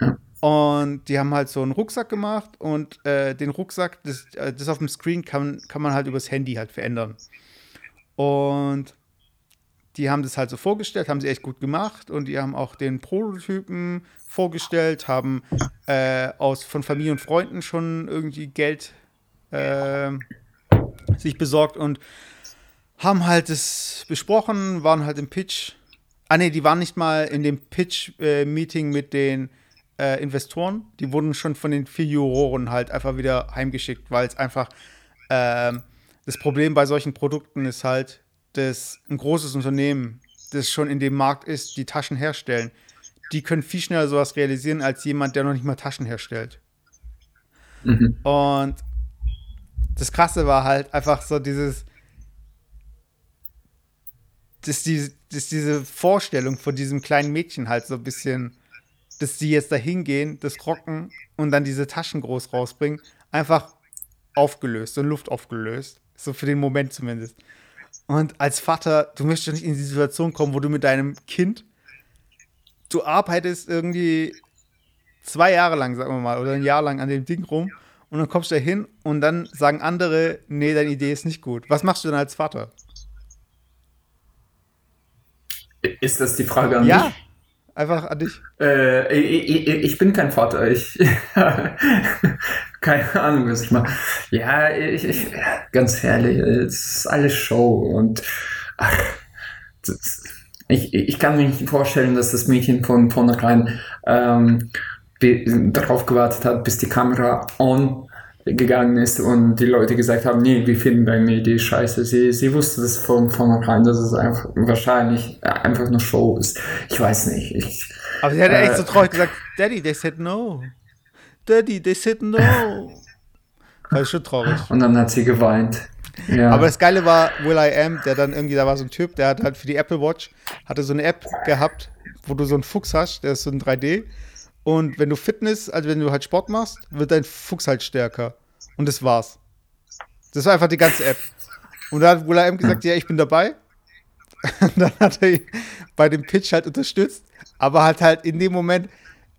Ja. Und die haben halt so einen Rucksack gemacht und äh, den Rucksack, das, äh, das auf dem Screen kann, kann man halt übers Handy halt verändern. Und die haben das halt so vorgestellt, haben sie echt gut gemacht und die haben auch den Prototypen vorgestellt, haben äh, aus von Familie und Freunden schon irgendwie Geld äh, sich besorgt und haben halt das besprochen, waren halt im Pitch. Ah ne, die waren nicht mal in dem Pitch-Meeting mit den äh, Investoren, die wurden schon von den vier Juroren halt einfach wieder heimgeschickt, weil es einfach ähm, das Problem bei solchen Produkten ist halt, dass ein großes Unternehmen, das schon in dem Markt ist, die Taschen herstellen, die können viel schneller sowas realisieren als jemand, der noch nicht mal Taschen herstellt. Mhm. Und das Krasse war halt einfach so dieses, dass, die, dass diese Vorstellung von diesem kleinen Mädchen halt so ein bisschen, dass die jetzt da hingehen, das rocken und dann diese Taschen groß rausbringen, einfach aufgelöst und Luft aufgelöst. So für den Moment zumindest. Und als Vater, du möchtest nicht in die Situation kommen, wo du mit deinem Kind, du arbeitest irgendwie zwei Jahre lang, sagen wir mal, oder ein Jahr lang an dem Ding rum und dann kommst du da hin und dann sagen andere, nee, deine Idee ist nicht gut. Was machst du denn als Vater? Ist das die Frage an ja, mich? Ja, einfach an dich. Äh, ich, ich, bin kein Vater. Ich [laughs] keine Ahnung, was ich mache. Ja, ich, ich, ganz ehrlich, es ist alles Show und ach, das, ich, ich kann mir nicht vorstellen, dass das Mädchen von vornherein ähm, darauf gewartet hat, bis die Kamera on gegangen ist und die Leute gesagt haben, nee, wir finden deine Idee scheiße. Sie, sie wusste das von vornherein, dass es einfach wahrscheinlich einfach eine Show ist. Ich weiß nicht. Ich, Aber sie hat äh, echt so traurig gesagt, Daddy, they said no. Daddy, they said no. [laughs] Ist schon traurig. Und dann hat sie geweint. Ja. Aber das Geile war, Will I Am, der dann irgendwie, da war so ein Typ, der hat halt für die Apple Watch, hatte so eine App gehabt, wo du so einen Fuchs hast, der ist so ein 3D und wenn du Fitness, also wenn du halt Sport machst, wird dein Fuchs halt stärker. Und das war's. Das war einfach die ganze App. Und da hat Will.i.am gesagt, ja, ich bin dabei. [laughs] Und dann hat er ihn bei dem Pitch halt unterstützt, aber hat halt in dem Moment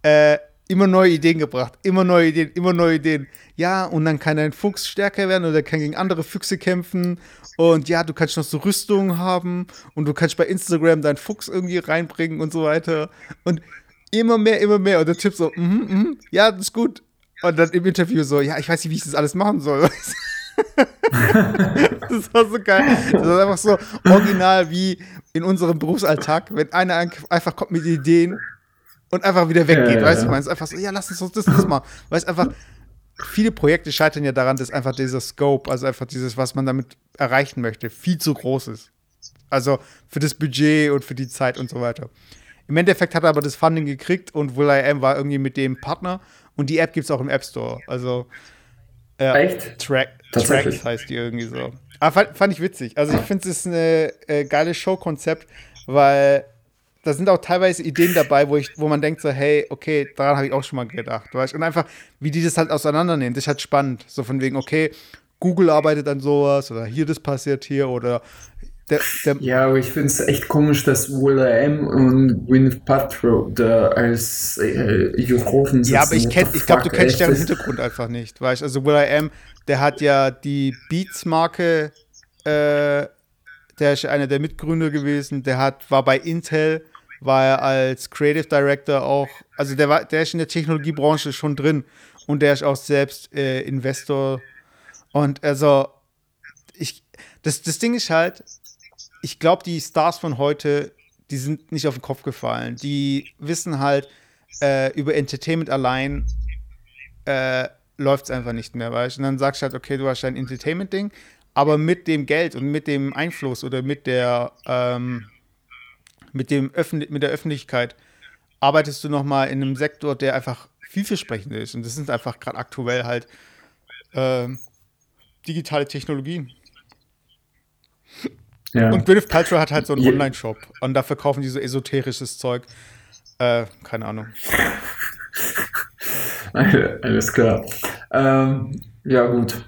äh, immer neue Ideen gebracht. Immer neue Ideen, immer neue Ideen. Ja, und dann kann dein Fuchs stärker werden oder kann gegen andere Füchse kämpfen. Und ja, du kannst noch so Rüstungen haben und du kannst bei Instagram deinen Fuchs irgendwie reinbringen und so weiter. Und immer mehr, immer mehr. Und der Typ so, mhm, mm mhm, ja, das ist gut. Und dann im Interview so, ja, ich weiß nicht, wie ich das alles machen soll. [laughs] das war so geil. Das war einfach so original wie in unserem Berufsalltag, wenn einer einfach kommt mit Ideen und einfach wieder weggeht. Ja, weißt du, ja. meinst einfach so, ja, lass uns das, das mal. Weißt einfach, viele Projekte scheitern ja daran, dass einfach dieser Scope, also einfach dieses, was man damit erreichen möchte, viel zu groß ist. Also für das Budget und für die Zeit und so weiter. Im Endeffekt hat er aber das Funding gekriegt und Will.i.am war irgendwie mit dem Partner und die App gibt es auch im App Store. Also ja, Echt? Track, Track heißt die irgendwie so. Aber fand, fand ich witzig. Also ich finde es ist ein äh, geiles Showkonzept, weil da sind auch teilweise Ideen dabei, wo, ich, wo man denkt so, hey, okay, daran habe ich auch schon mal gedacht. Weißt? Und einfach, wie die das halt auseinandernehmen, das ist halt spannend. So von wegen, okay, Google arbeitet an sowas oder hier das passiert hier oder der, der ja, aber ich finde es echt komisch, dass Will.i.am und Gwyneth Paltrow da als äh, Juroren sitzen. Ja, aber ich, kenn, ich glaube, du kennst deren Hintergrund einfach nicht, weißt? Also Will.i.am, der hat ja die Beats-Marke, äh, der ist einer der Mitgründer gewesen, der hat, war bei Intel, war er als Creative Director auch, also der, war, der ist in der Technologiebranche schon drin und der ist auch selbst äh, Investor. Und also ich, das, das Ding ist halt, ich glaube, die Stars von heute, die sind nicht auf den Kopf gefallen. Die wissen halt, äh, über Entertainment allein äh, läuft es einfach nicht mehr, weißt du? Und dann sagst du halt, okay, du hast dein Entertainment-Ding, aber mit dem Geld und mit dem Einfluss oder mit der, ähm, mit, dem Öffn mit der Öffentlichkeit arbeitest du nochmal in einem Sektor, der einfach vielversprechend ist. Und das sind einfach gerade aktuell halt äh, digitale Technologien. Ja. Und Gwyneth Paltrow hat halt so einen ja. Online-Shop und da verkaufen die so esoterisches Zeug. Äh, keine Ahnung. Alles klar. Ähm, ja, gut.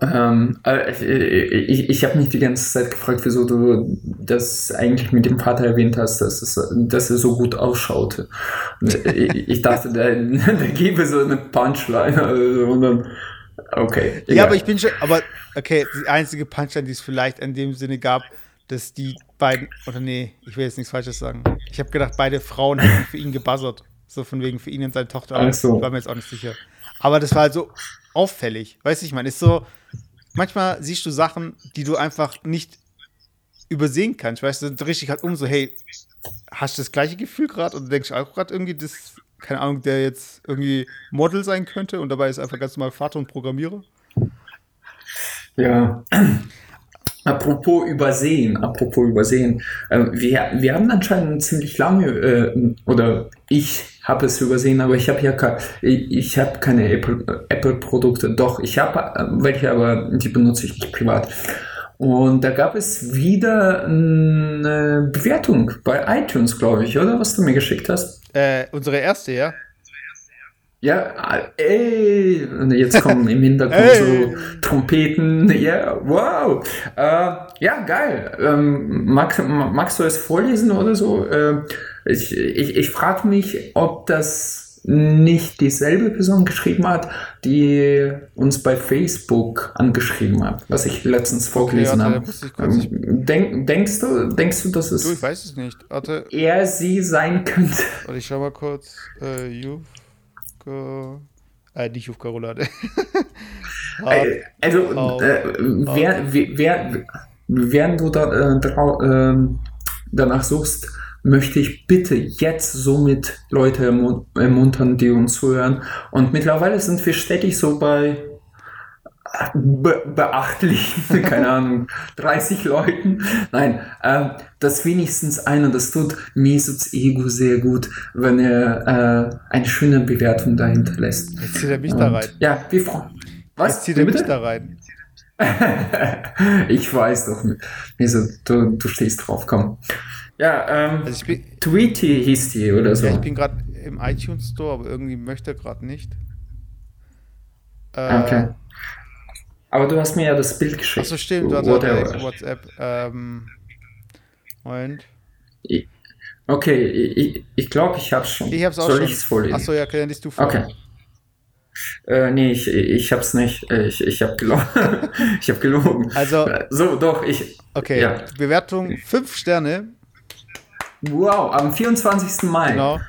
Ähm, äh, ich, ich, ich habe mich die ganze Zeit gefragt, wieso du das eigentlich mit dem Vater erwähnt hast, dass, es, dass er so gut ausschaute. ich, ich dachte, da, [laughs] da gäbe so eine Punchline also, und dann Okay. Egal. Ja, aber ich bin schon, aber okay, die einzige Punchline, die es vielleicht in dem Sinne gab, dass die beiden, oder nee, ich will jetzt nichts Falsches sagen. Ich habe gedacht, beide Frauen hätten für ihn gebuzzert. So von wegen für ihn und seine Tochter. Ach so. Ich war mir jetzt auch nicht sicher. Aber das war halt so auffällig. Weißt du, ich meine, ist so, manchmal siehst du Sachen, die du einfach nicht übersehen kannst. Weißt du, richtig halt um so, hey, hast du das gleiche Gefühl gerade? Du denkst auch gerade irgendwie, das keine Ahnung, der jetzt irgendwie Model sein könnte und dabei ist einfach ganz normal Vater und Programmierer. Ja. [clears throat] Apropos übersehen, apropos übersehen, äh, wir, wir haben anscheinend ziemlich lange, äh, oder ich habe es übersehen, aber ich habe ja ich, habe keine Apple-Produkte, Apple doch, ich habe äh, welche, aber die benutze ich nicht privat. Und da gab es wieder eine Bewertung bei iTunes, glaube ich, oder? Was du mir geschickt hast. Äh, unsere erste, ja? Ja, ey, und jetzt kommen im Hintergrund [laughs] so Trompeten, ja, wow. Äh, ja, geil. Ähm, mag, magst du es vorlesen oder so? Äh, ich ich, ich frage mich, ob das nicht dieselbe Person geschrieben hat, die uns bei Facebook angeschrieben hat, was ich letztens vorgelesen okay, habe. Ähm, denk, denkst, du, denkst du, dass es du, ich weiß es nicht. Warte. er sie sein könnte? [laughs] Warte, ich schau mal kurz. Äh, Jufka. Äh, nicht Jufka Roulade. [laughs] Äh, also, äh, wer, wer, während du da, äh, danach suchst, möchte ich bitte jetzt somit Leute ermuntern, die uns zuhören. Und mittlerweile sind wir stetig so bei be beachtlichen, [laughs] keine Ahnung, 30 Leuten. Nein, äh, dass wenigstens einer, das tut Mesuts Ego sehr gut, wenn er äh, eine schöne Bewertung dahinter lässt. Jetzt zieht er mich Und, da rein. Ja, wir freuen Was? Jetzt zieht er mich da rein. [laughs] ich weiß doch, Mesut, du, du stehst drauf, komm. Ja, ähm, also bin, Tweety hieß die oder so. Ja, ich bin gerade im iTunes Store, aber irgendwie möchte er gerade nicht. Äh, okay. Aber du hast mir ja das Bild geschickt. Achso, stimmt, du hast WhatsApp. Ähm, Moment. Okay, ich, ich glaube, ich hab's schon. Ich hab's auch Soll schon. ich es vorlesen? Achso, ja, dann liest du vor. Okay. Äh, nee, ich, ich hab's nicht. Ich, ich hab gelogen. [laughs] ich hab gelogen. Also. So, doch, ich. Okay, ja. Bewertung 5 Sterne. Wow, am 24. Mai. Genau.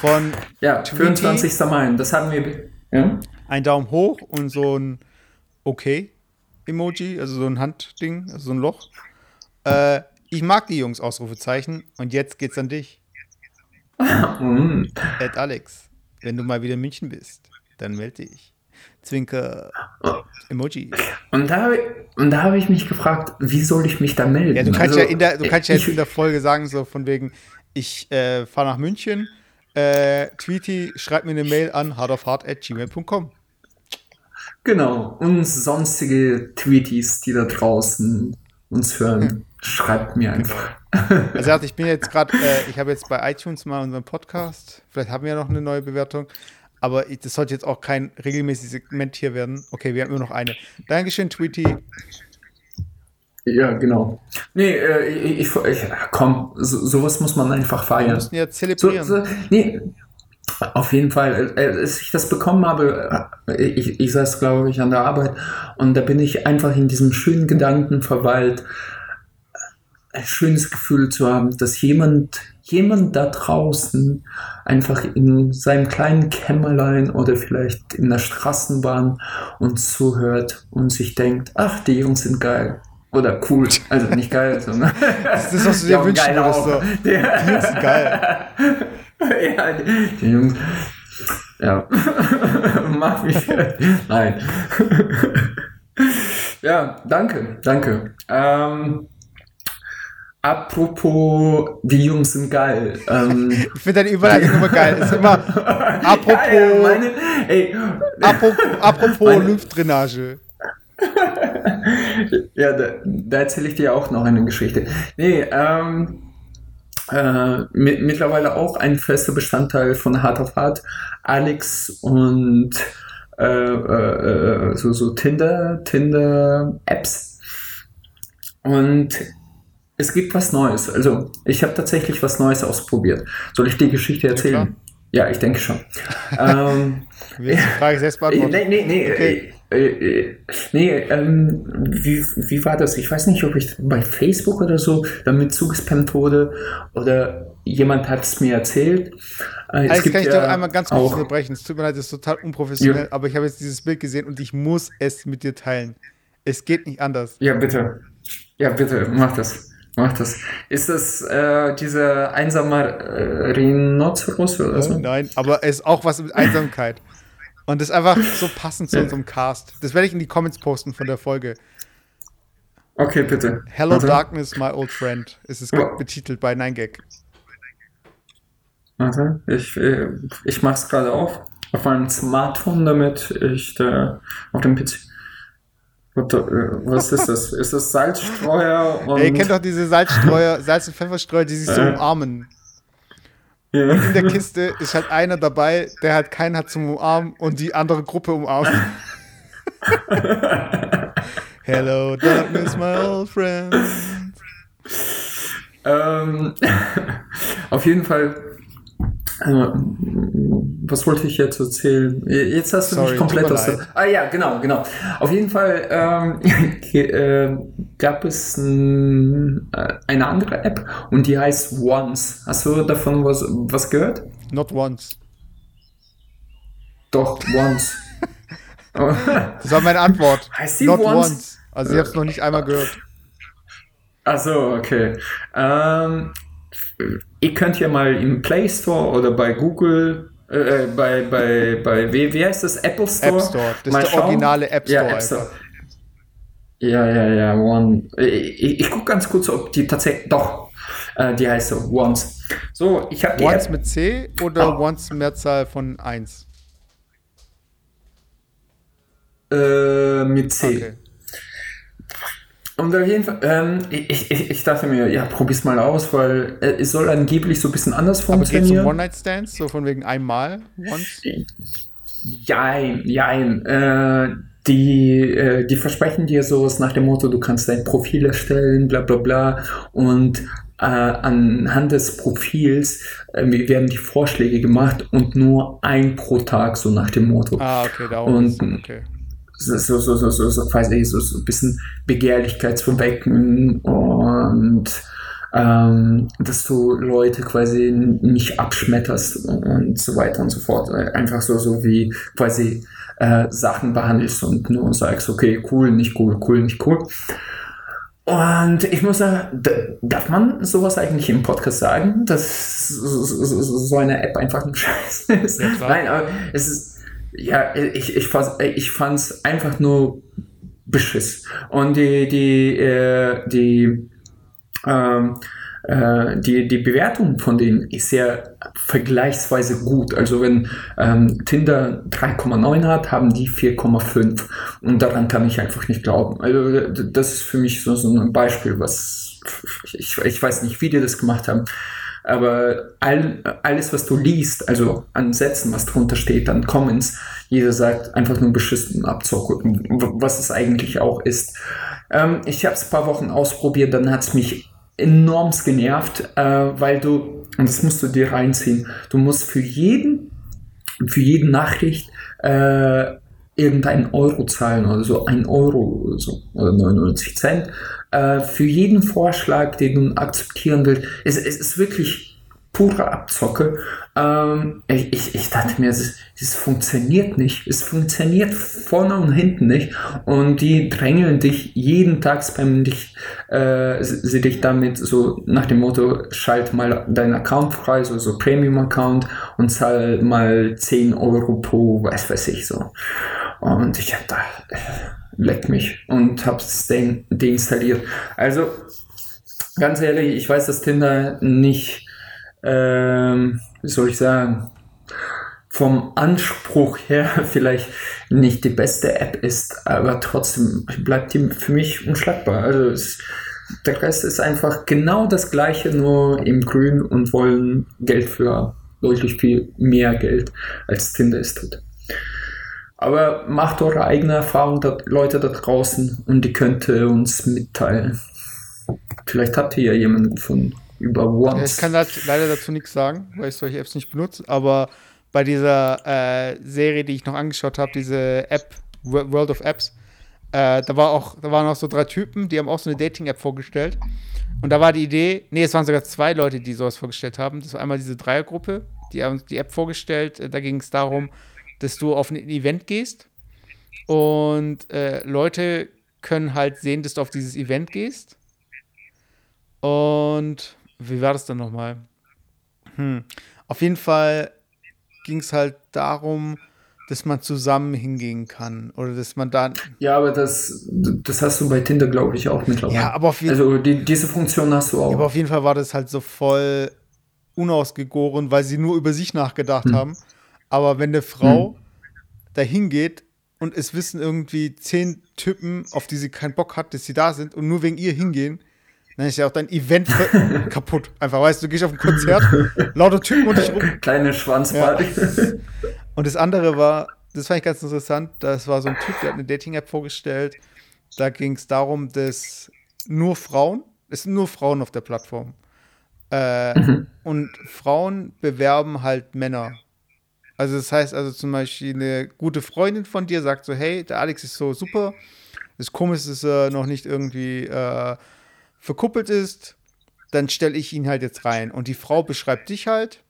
Von ja, Tweety. 24. Mai. Das haben wir. Ja? Ein Daumen hoch und so ein Okay-Emoji, also so ein Handding, also so ein Loch. Äh, ich mag die Jungs, Ausrufezeichen. Und jetzt geht's an dich. [laughs] mm. Ed Alex, wenn du mal wieder in München bist, dann melde dich. Zwinker Emoji. Und da, und da habe ich mich gefragt, wie soll ich mich da melden? Ja, du kannst also, ja in der, du kannst ja jetzt in der Folge sagen, so von wegen, ich äh, fahre nach München, äh, Tweety, schreib mir eine Mail an hardoffhard.gmail.com. Genau, und sonstige Tweeties, die da draußen uns hören, hm. schreibt mir einfach. [laughs] Also ich bin jetzt gerade, äh, ich habe jetzt bei iTunes mal unseren Podcast, vielleicht haben wir ja noch eine neue Bewertung, aber das sollte jetzt auch kein regelmäßiges Segment hier werden. Okay, wir haben nur noch eine. Dankeschön, Tweety. Ja, genau. Nee, äh, ich, ich, ich, komm, so, sowas muss man einfach feiern. Wir müssen ja zelebrieren. So, so, nee, auf jeden Fall. Äh, als ich das bekommen habe, äh, ich, ich saß, glaube ich, an der Arbeit und da bin ich einfach in diesem schönen Gedanken verweilt, ein schönes Gefühl zu haben, dass jemand jemand da draußen einfach in seinem kleinen Kämmerlein oder vielleicht in der Straßenbahn uns zuhört und sich denkt, ach, die Jungs sind geil. Oder cool. Also nicht geil, [laughs] sondern. das ist, was du dir wünschen würdest. So. Die Jungs sind [laughs] geil. ja, die, die Jungs. Ja. [laughs] Mach mich. Nein. ja, danke, danke. Ähm, Apropos, die Jungs sind geil. Ähm, [laughs] ich finde deine Überleitung immer geil. Ist immer [laughs] apropos, ja, ja, meine, ey, apropos, apropos Lymphdrainage. [laughs] ja, da, da erzähle ich dir auch noch eine Geschichte. Nee, ähm, äh, mit, mittlerweile auch ein fester Bestandteil von Hard of Hard. Alex und äh, äh, äh so, so Tinder, Tinder-Apps. Und es gibt was Neues. Also, ich habe tatsächlich was Neues ausprobiert. Soll ich die Geschichte erzählen? Ja, ja ich denke schon. [laughs] ähm, die Frage selbst beantworten? Nee, nee, nee. Okay. Äh, äh, nee, ähm, wie, wie war das? Ich weiß nicht, ob ich bei Facebook oder so damit zugespammt wurde oder jemand hat es mir erzählt. Äh, also kann ich ja doch einmal ganz kurz unterbrechen. Es tut mir leid, das ist total unprofessionell, ja. aber ich habe jetzt dieses Bild gesehen und ich muss es mit dir teilen. Es geht nicht anders. Ja, bitte. Ja, bitte, mach das. Mach das. Ist das äh, dieser einsame äh, Rhinoceros oder so? Nein, aber es ist auch was mit Einsamkeit. Und das ist einfach so passend zu unserem Cast. Das werde ich in die Comments posten von der Folge. Okay, bitte. Hello Warte. Darkness, my old friend. Ist es Oh. betitelt bei 9gag. Warte, ich, äh, ich mach's gerade auf. Auf meinem Smartphone, damit ich da auf dem PC. Äh, was ist das? ist das Salzstreuer und. Ey, ihr kennt doch diese Salzstreuer, Salz- und Pfefferstreuer, die sich so Äh. umarmen. ja. In der Kiste ist halt einer dabei, der halt keinen hat zum Umarmen und die andere Gruppe umarmt. [laughs] Hello, darkness, my old friend. Ähm, [laughs] auf jeden Fall. Äh, was wollte ich jetzt erzählen? Jetzt hast du Sorry, mich komplett aus der. Ah ja, genau, genau. Auf jeden Fall ähm, [laughs] äh, gab es äh, eine andere App und die heißt Once. Hast du davon was, was gehört? Not once. Doch, Once. [laughs] Das war meine Antwort. [laughs] Heißt die Not once? once. Also ich habe es noch nicht einmal gehört. Achso, okay. Ähm, ihr könnt ja mal im Play Store oder bei Google, äh, bei, bei, bei wie, wie heißt das? Apple Store? App Store. Das mal ist der schauen. originale App Ja, Store. App Store. Ja, ja, ja, One. Ich, ich gucke ganz kurz, ob die tatsächlich. Doch, äh, die heißt so, Once. So, ich habe die Once App. mit C oder Oh. once Mehrzahl von 1? Äh, mit C. Okay. Und auf jeden Fall, ähm, ich, ich, ich dachte mir, ja, probier's mal aus, weil äh, es soll angeblich so ein bisschen anders Aber geht es um funktionieren. One-Night-Stands? So von wegen einmal? Once? Jein, jein. Äh, die, äh, die versprechen dir sowas nach dem Motto, du kannst dein Profil erstellen, bla bla bla. Und äh, anhand des Profils äh, werden die Vorschläge gemacht und nur ein pro Tag, so nach dem Motto. Ah, okay, darum. Und- okay. So, so, so, so, so, quasi so, so ein bisschen Begehrlichkeitsverwecken und ähm, dass du Leute quasi nicht abschmetterst und so weiter und so fort. Einfach so, so wie quasi äh, Sachen behandelst und nur sagst, okay, cool, nicht cool, cool, nicht cool. Und ich muss sagen, darf man sowas eigentlich im Podcast sagen, dass so, eine App einfach ein Scheiß ist? Ja. Nein, aber es ist, ja, ich, ich, ich fand es einfach nur Beschiss. Und die, die, äh, die, ähm, äh, die, die Bewertung von denen ist ja vergleichsweise gut. Also wenn ähm, Tinder 3,9 hat, haben die 4,5. Und daran kann ich einfach nicht glauben. Also das ist für mich so, so ein Beispiel, was ich, ich weiß nicht, wie die das gemacht haben. Aber all, alles, was du liest, also an Sätzen, was drunter steht, an Comments, jeder sagt einfach nur beschissen Abzocke, was es eigentlich auch ist. Ähm, ich habe es ein paar Wochen ausprobiert, dann hat es mich enormst genervt, äh, weil du, und das musst du dir reinziehen, du musst für jeden, für jede Nachricht äh, irgendein Euro zahlen oder so, ein Euro oder so, oder 99 Cent, äh, für jeden Vorschlag, den du akzeptieren willst. Es, es ist wirklich pure Abzocke. Ähm, ich, ich, dachte mir, es, es funktioniert nicht. Es funktioniert vorne und hinten nicht. Und die drängeln dich jeden Tag, spammen dich, äh, sie, dich damit so nach dem Motto, schalt mal deinen Account frei, so, so Premium-Account und zahl mal 10 Euro pro, weiß weiß ich so. Und ich hab da, leck mich und hab's de deinstalliert. Also, ganz ehrlich, ich weiß, dass Tinder nicht ähm, wie soll ich sagen, vom Anspruch her [laughs] vielleicht nicht die beste App ist, aber trotzdem bleibt die für mich unschlagbar. Also es, der Rest ist einfach genau das gleiche, nur im Grün und wollen Geld für deutlich viel mehr Geld als Tinder es tut. Aber macht eure eigene Erfahrung, da, Leute da draußen, und die könnt ihr uns mitteilen. Vielleicht habt ihr ja jemanden gefunden über Once. Ich kann leider dazu nichts sagen, weil ich solche Apps nicht benutze, aber bei dieser äh, Serie, die ich noch angeschaut habe, diese App Wo- World of Apps, äh, da war auch, da waren auch so drei Typen, die haben auch so eine Dating-App vorgestellt. Und da war die Idee, nee, es waren sogar zwei Leute, die sowas vorgestellt haben. Das war einmal diese Dreiergruppe, die haben die App vorgestellt. Äh, Da ging es darum, dass du auf ein Event gehst und äh, Leute können halt sehen, dass du auf dieses Event gehst. Und wie war das dann nochmal? Hm. Auf jeden Fall ging es halt darum, dass man zusammen hingehen kann oder dass man dann. Ja, aber das, das hast du bei Tinder, glaube ich, auch mittlerweile. Ja, aber auf jeden Also die, diese Funktion hast du auch. Aber auf jeden Fall war das halt so voll unausgegoren, weil sie nur über sich nachgedacht Hm. haben. Aber wenn eine Frau da hingeht und es wissen irgendwie zehn Typen, auf die sie keinen Bock hat, dass sie da sind und nur wegen ihr hingehen, dann ist ja auch dein Event [laughs] kaputt. Einfach, weißt du, du gehst auf ein Konzert, lauter Typen um dich rum. Kleine Schwanzparty. Und das andere war, das fand ich ganz interessant, das war so ein Typ, der hat eine Dating-App vorgestellt. Da ging es darum, dass nur Frauen, es sind nur Frauen auf der Plattform. Äh, Und Frauen bewerben halt Männer. Also das heißt also zum Beispiel eine gute Freundin von dir sagt so, hey, der Alex ist so super. Das Komische ist, dass er noch nicht irgendwie äh, verkuppelt ist. Dann stelle ich ihn halt jetzt rein. Und die Frau beschreibt dich halt,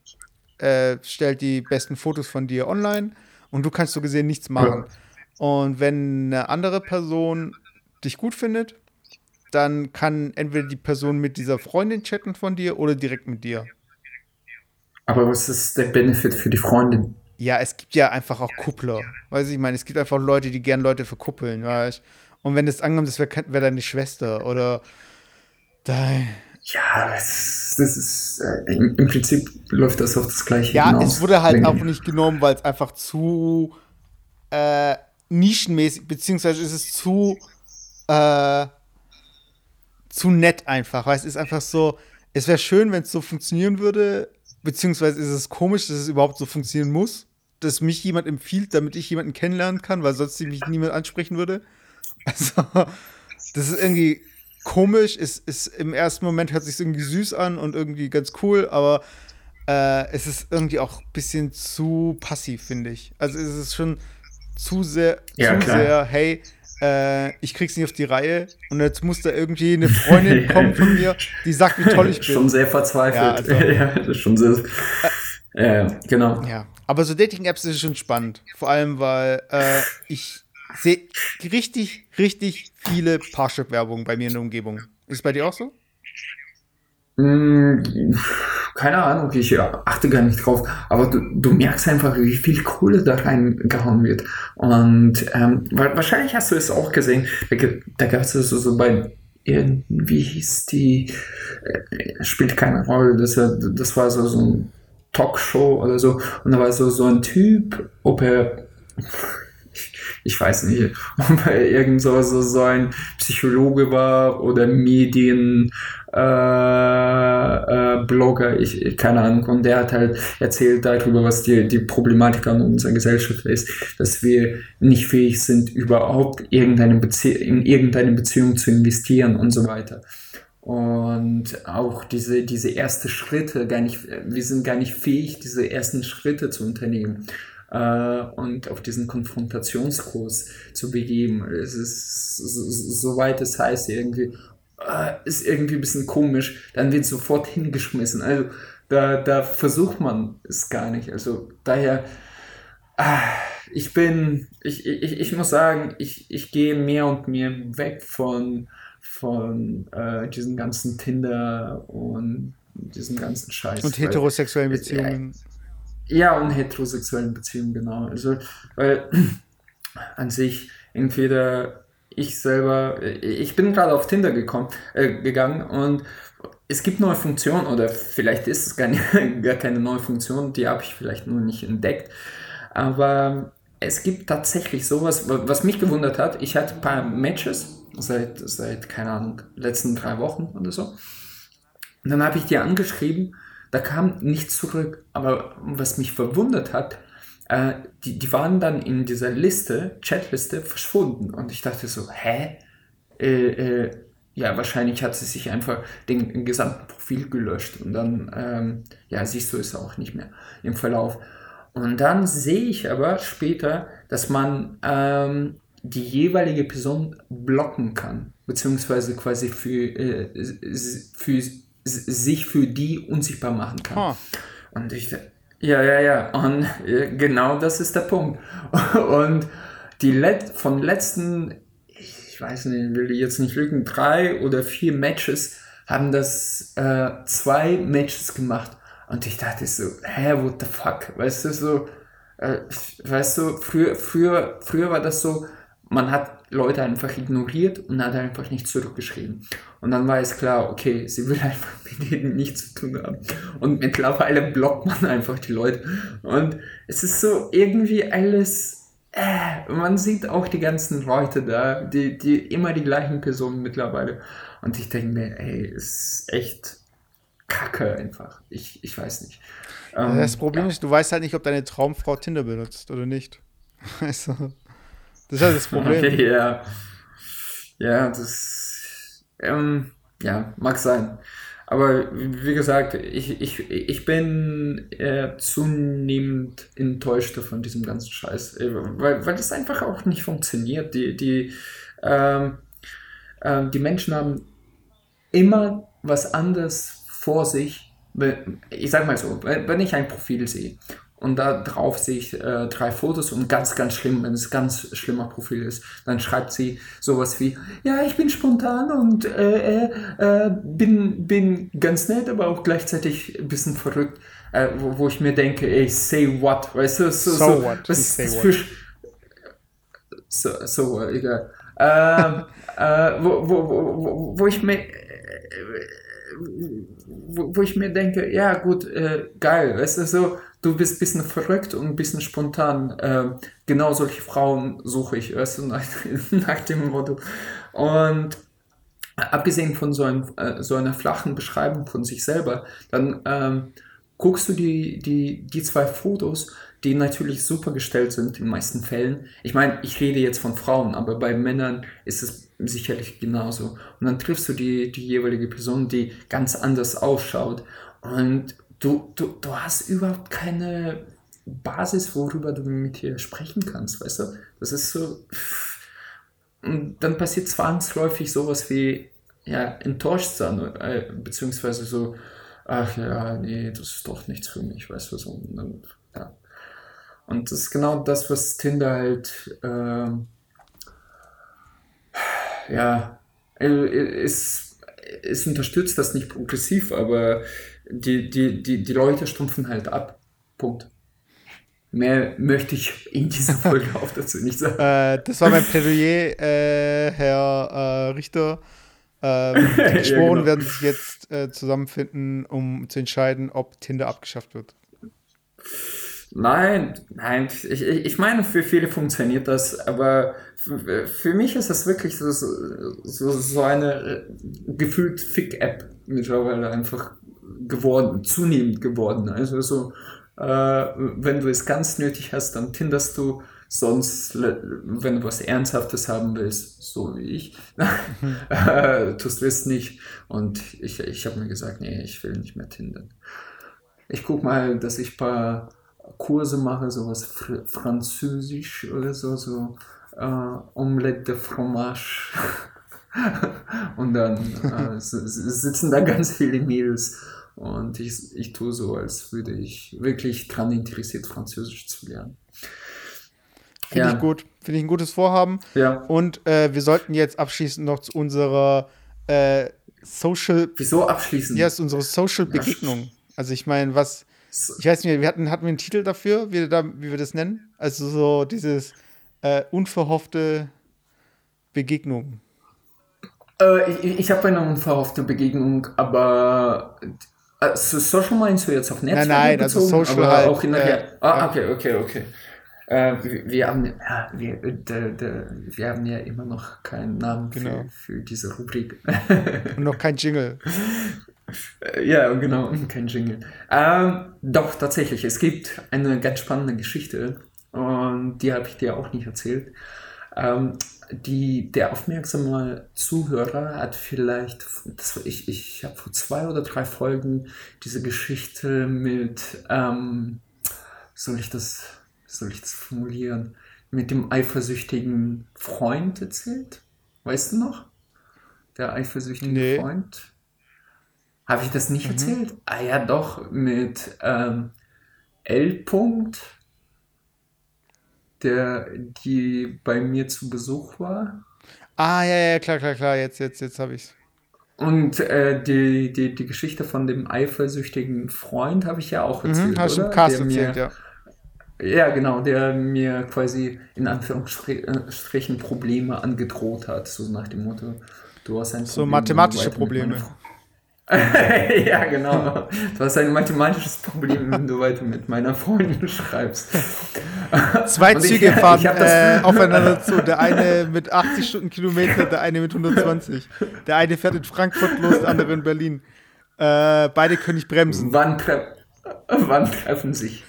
äh, stellt die besten Fotos von dir online und du kannst so gesehen nichts machen. Und wenn eine andere Person dich gut findet, dann kann entweder die Person mit dieser Freundin chatten von dir oder direkt mit dir. Aber was ist der Benefit für die Freundin? Ja, es gibt ja einfach auch Kuppler. Weißt du, ich meine, es gibt einfach Leute, die gern Leute verkuppeln, weißt Und wenn das angenommen, das wäre wär deine Schwester oder dein. Ja, das, das ist äh, im, im Prinzip läuft das auf das gleiche Ja, hinaus. es wurde halt auch ich. nicht genommen, weil es einfach zu äh, nischenmäßig, beziehungsweise ist es zu äh, zu nett einfach, weil es ist einfach so, es wäre schön, wenn es so funktionieren würde, beziehungsweise ist es komisch, dass es überhaupt so funktionieren muss, dass mich jemand empfiehlt, damit ich jemanden kennenlernen kann, weil sonst mich niemand ansprechen würde. Also, das ist irgendwie komisch, es ist im ersten Moment hört sich irgendwie süß an und irgendwie ganz cool, aber äh, es ist irgendwie auch ein bisschen zu passiv, finde ich. Also es ist schon zu sehr, Ja, zu klar. sehr, hey, äh, ich krieg's nicht auf die Reihe und jetzt muss da irgendwie eine Freundin [laughs] kommen von mir, die sagt, wie toll ich [laughs] bin. Schon sehr verzweifelt. Ja, also- [laughs] Ja, das ist schon sehr. Äh, genau. Ja, aber so Dating-Apps ist schon spannend. Vor allem, weil äh, ich sehe richtig, richtig viele Parship-Werbung bei mir in der Umgebung. Ist es bei dir auch so? Mm, Keine Ahnung, ich achte gar nicht drauf, aber du, du merkst einfach, wie viel Kohle da reingehauen wird. Und ähm, wa- wahrscheinlich hast du es auch gesehen, da, gab es so, bei, irgendwie hieß die, äh, spielt keine Rolle, das, das war so, so ein Talkshow oder so, und da war so, so ein Typ, ob er, ich weiß nicht, [laughs] ob er irgend so, so, ein Psychologe war oder Medien, äh, äh, Blogger, ich, keine Ahnung, und der hat halt erzählt darüber, was die, die Problematik an unserer Gesellschaft ist, dass wir nicht fähig sind, überhaupt irgendeine in irgendeine Beziehung zu investieren und so weiter. Und auch diese, diese ersten Schritte gar nicht, wir sind gar nicht fähig, diese ersten Schritte zu unternehmen äh, und auf diesen Konfrontationskurs zu begeben. Es ist so- so- soweit es heißt, irgendwie, äh, ist irgendwie ein bisschen komisch, dann wird sofort hingeschmissen. Also da, da versucht man es gar nicht. Also daher, ah, ich bin, ich, ich, ich muss sagen, ich, ich gehe mehr und mehr weg von, von äh, diesen ganzen Tinder und diesen ganzen Scheiß. Und heterosexuellen Beziehungen. ja, und heterosexuellen Beziehungen, genau. Also, weil [clears throat] an sich entweder ich selber, ich bin gerade auf Tinder gekommen, äh, gegangen und es gibt neue Funktionen oder vielleicht ist es gar, nicht, [laughs] gar keine neue Funktion, die habe ich vielleicht nur nicht entdeckt. Aber es gibt tatsächlich sowas, wa- was mich gewundert hat. Ich hatte ein paar Matches seit, seit keine Ahnung, letzten drei Wochen oder so. Und dann habe ich die angeschrieben, da kam nichts zurück. Aber was mich verwundert hat, äh, die, die waren dann in dieser Liste, Chatliste, verschwunden. Und ich dachte so, hä? Äh, äh, ja, wahrscheinlich hat sie sich einfach den gesamten Profil gelöscht. Und dann, ähm, ja, siehst du es auch nicht mehr im Verlauf. Und dann sehe ich aber später, dass man ähm, die jeweilige Person blocken kann, beziehungsweise quasi für, äh, für sich für die unsichtbar machen kann. Ah, Und ich, ja, ja, ja, und äh, genau das ist der Punkt. [laughs] Und die Let von letzten, ich weiß nicht, will ich jetzt nicht lügen, drei oder vier Matches haben das äh, zwei Matches gemacht. Und ich dachte so, hä, what the fuck? Weißt du, so, äh, weißt du, früher, früher, früher war das so, man hat Leute einfach ignoriert und hat einfach nicht zurückgeschrieben. Und dann war es klar, okay, sie will einfach mit denen nichts zu tun haben. Und mittlerweile blockt man einfach die Leute. Und es ist so irgendwie alles, äh, man sieht auch die ganzen Leute da, die, die immer die gleichen Personen mittlerweile. Und ich denke mir, ey, ist echt kacke einfach. Ich, ich weiß nicht. Ähm, das Problem ja. ist, du weißt halt nicht, ob deine Traumfrau Tinder benutzt oder nicht. Weißt [laughs] du? Das ist halt das Problem. Okay, [laughs] ja. Ja, das. Ähm, ja, mag sein. Aber wie gesagt, ich, ich, ich bin äh, zunehmend enttäuscht von diesem ganzen Scheiß. Äh, weil, weil das einfach auch nicht funktioniert. Die, die, ähm, äh, die Menschen haben immer was anderes vor sich. Ich sag mal so, wenn ich ein Profil sehe und da drauf sehe ich äh, drei Fotos und ganz, ganz schlimm, wenn es ganz schlimmer Profil ist, dann schreibt sie sowas wie, ja, ich bin spontan und äh, äh, äh bin, bin ganz nett, aber auch gleichzeitig ein bisschen verrückt, äh, wo, wo ich mir denke, ey, say what, weißt du, so, so, so what, was ist für, so, so, egal. Ähm, äh, wo, wo, wo, wo ich mir wo, wo ich mir denke, ja gut, äh, geil, weißt du, so, du bist ein bisschen verrückt und ein bisschen spontan. Äh, genau solche Frauen suche ich, du, nach, [laughs] nach dem Motto. Und abgesehen von so, ein, äh, so, einer flachen Beschreibung von sich selber, dann ähm, guckst du die, die, die zwei Fotos, die natürlich super gestellt sind in den meisten Fällen. Ich meine, ich rede jetzt von Frauen, aber bei Männern ist es sicherlich genauso. Und dann triffst du die, die jeweilige Person, die ganz anders ausschaut. Und du, du, du hast überhaupt keine Basis, worüber du mit ihr sprechen kannst, weißt du? Das ist so. Und dann passiert zwangsläufig sowas wie, ja, enttäuscht sein, äh, beziehungsweise so, ach ja, nee, das ist doch nichts für mich, weißt du, so. Und, ja. und das ist genau das, was Tinder halt, äh, ja, es, es unterstützt das nicht progressiv, aber die, die, die, die Leute stumpfen halt ab. Punkt. Mehr möchte ich in dieser [laughs] Folge auch dazu nicht sagen. Äh, das war mein Plädoyer, äh, Herr äh, Richter. Ähm, [laughs] die Geschworenen ja, genau. werden sich jetzt äh, zusammenfinden, um zu entscheiden, ob Tinder abgeschafft wird. Nein, nein, ich, ich meine, für viele funktioniert das, aber für, für mich ist das wirklich so, so, so eine gefühlt Fick-App mittlerweile einfach geworden, zunehmend geworden. Also so, äh, wenn du es ganz nötig hast, dann tinderst du, sonst, wenn du was Ernsthaftes haben willst, so wie ich, [laughs] äh, tust du es nicht. Und ich, ich habe mir gesagt, nee, ich will nicht mehr tindern. Ich guck mal, dass ich ein paar Kurse mache, sowas Fr Französisch oder so, so äh, Omelette de Fromage. [laughs] und dann äh, sitzen da ganz viele Mädels und ich, ich tue so, als würde ich wirklich daran interessiert, Französisch zu lernen. Finde ja. ich gut. Finde ich ein gutes Vorhaben. Ja. Und äh, wir sollten jetzt abschließend noch zu unserer äh, Social. Wieso abschließen? Ja, ist unsere Social Begegnung. Also ich meine, was. Ich weiß nicht, wir hatten, hatten wir einen Titel dafür, wie, da, wie wir das nennen? Also so dieses äh, unverhoffte Begegnung. Äh, ich ich habe eine unverhoffte Begegnung, aber also Social meinst du jetzt auf Netzwerk nein, nein, also bezogen, also Social halt, auch in der äh, Ah, okay, okay, okay. Äh, wir, wir, haben, ja, wir, de, de, wir haben ja immer noch keinen Namen genau. für, für diese Rubrik. Und noch kein Jingle. Äh, ja, genau, [laughs] kein Jingle. Ähm, doch, tatsächlich, es gibt eine ganz spannende Geschichte und die habe ich dir auch nicht erzählt. Ähm, die, der aufmerksame Zuhörer hat vielleicht, das, ich, ich habe vor zwei oder drei Folgen diese Geschichte mit, ähm, soll ich das, soll ich das formulieren, mit dem eifersüchtigen Freund erzählt? Weißt du noch? Der eifersüchtige nee. Freund? Habe ich das nicht mhm. erzählt? Ah ja, doch, mit ähm, L. -Punkt der, die bei mir zu Besuch war. Ah, ja, ja, klar, klar, klar, jetzt, jetzt, jetzt habe ich's. und äh, die, die, die Geschichte von dem eifersüchtigen Freund habe ich ja auch erzählt. Mhm, hast du oder? im Cast Der erzählt, mir, ja. Ja, genau, der mir quasi in Anführungsstrichen Probleme angedroht hat, so nach dem Motto, du hast ein So Problem, mathematische du weiter mit Probleme. meiner Frau- [laughs] ja, genau. Du hast ein mathematisches Problem, wenn du weiter mit meiner Freundin schreibst. Zwei ich- Züge fahren [laughs] ich äh, aufeinander zu. Der eine mit 80 Stundenkilometer, der eine mit 120. Der eine fährt in Frankfurt los, der andere in Berlin. Äh, beide können nicht bremsen. Wann, tre wann treffen sich?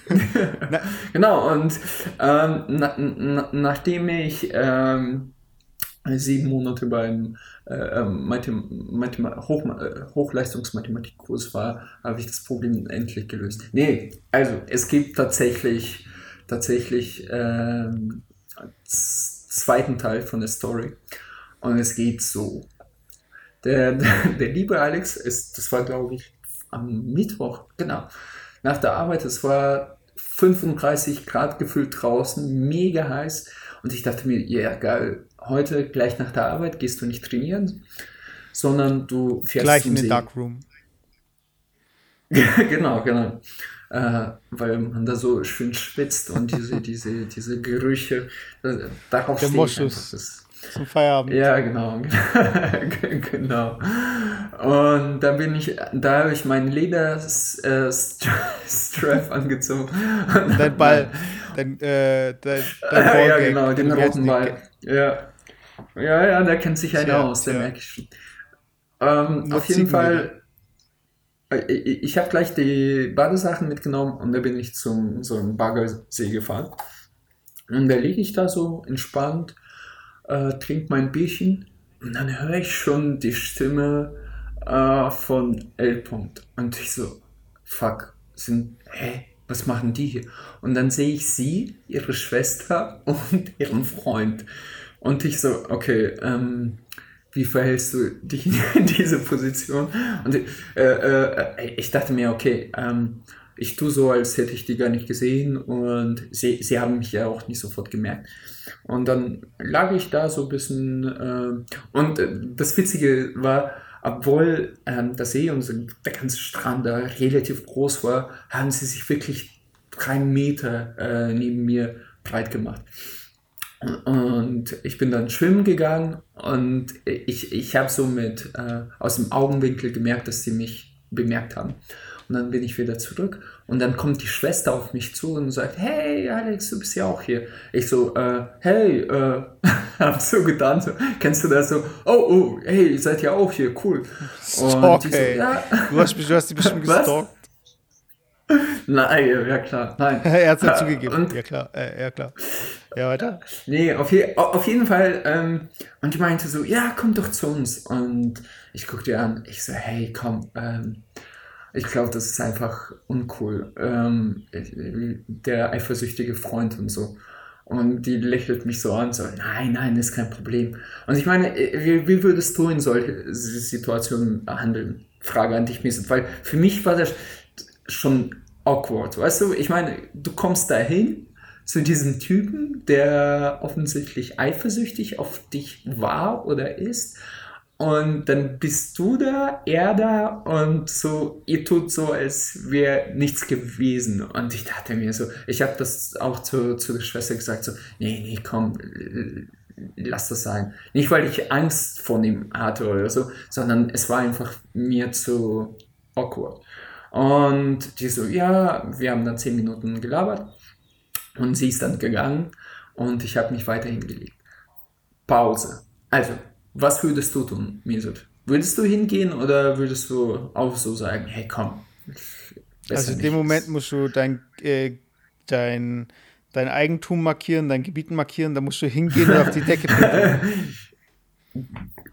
[laughs] genau, und ähm, na, na, nachdem ich ähm, sieben Monate beim äh, ähm, Mathem Mathem Hoch äh, Hochleistungsmathematikkurs war, habe ich das Problem endlich gelöst. Nee, also es gibt tatsächlich, tatsächlich z- zweiten Teil von der Story. Und es geht so. Der, der, [laughs] der liebe Alex ist, das war glaube ich am Mittwoch, genau, nach der Arbeit, es war 35 Grad gefühlt draußen, mega heiß. Und ich dachte mir, ja geil, heute gleich nach der Arbeit gehst du nicht trainieren, sondern du fährst Gleich in den. Darkroom. [laughs] genau, genau. Äh, weil man da so schön schwitzt und diese, [laughs] diese, diese Gerüche, äh, darauf Der Moschus. Zum Feierabend. ja, genau. [laughs] genau. Und da bin ich, da habe ich meinen Leder-Strap angezogen. Und Dein Ball, dein, äh, dein, dein ja, Ballgag. genau, den roten? Ball. Ja. Ja, ja, da kennt sich einer Tja, aus, der tja. merke ich schon. Ähm, auf jeden. Fall, äh, ich, ich habe gleich die Badesachen mitgenommen und da bin ich zum so einem Baggersee gefahren. Und da liege ich da so entspannt, äh, trinke mein Bierchen und dann höre ich schon die Stimme äh, von L. -Punkt. Und ich so, fuck, sind, hä, was machen die hier? Und dann sehe ich sie, ihre Schwester [laughs] und ihren Freund. Und ich so, okay, ähm, wie verhältst du dich in [laughs] diese Position? Und äh, äh, ich dachte mir, okay, ähm, ich tue so, als hätte ich die gar nicht gesehen und sie, sie haben mich ja auch nicht sofort gemerkt. Und dann lag ich da so ein bisschen äh, und äh, das Witzige war, obwohl ähm, der See und der ganze Strand da relativ groß war, haben sie sich wirklich drei Meter äh, neben mir breit gemacht. Und ich bin dann schwimmen gegangen und ich, ich habe so mit äh, aus dem Augenwinkel gemerkt, dass sie mich bemerkt haben. Und dann bin ich wieder zurück und dann kommt die Schwester auf mich zu und sagt, hey Alex, du bist ja auch hier. Ich so, äh, hey, äh, [laughs] hab so getan, so, kennst du das so, oh, oh, hey, ihr seid ja auch hier, cool. Stalk, die so, ja, Du hast, du hast die bestimmt gestalkt. nein, ja klar, nein. [laughs] er hat es ja zugegeben. und- ja, klar. Äh, ja, klar. Ja, weiter. Nee, auf, je, auf jeden Fall. Ähm, und die meinte so, ja, komm doch zu uns. Und ich guckte ihr an. Ich so, hey, komm. Ähm, ich glaube, das ist einfach uncool. Ähm, der eifersüchtige Freund und so. Und die lächelt mich so an, so, nein, nein, ist kein Problem. Und ich meine, äh, wie, wie würdest du in solche Situationen handeln? Frage an dich, Miset. Weil für mich war das schon awkward, weißt du? Ich meine, du kommst dahin zu diesem Typen, der offensichtlich eifersüchtig auf dich war oder ist. Und dann bist du da, er da und so, ihr tut so, als wäre nichts gewesen. Und ich dachte mir so, ich habe das auch zu, zu der Schwester gesagt, so, nee, nee, komm, l- lass das sein. Nicht, weil ich Angst vor ihm hatte oder so, sondern es war einfach mir zu awkward. Und die so, ja, wir haben dann zehn Minuten gelabert und sie ist dann gegangen und ich habe mich weiter hingelegt. Pause. Also, was würdest du tun, Mesut? Würdest du hingehen oder würdest du auch so sagen, hey komm? Also in dem. Moment musst du dein, äh, dein, dein Eigentum markieren, dein Gebiet markieren, da musst du hingehen und auf die Decke treten. [laughs]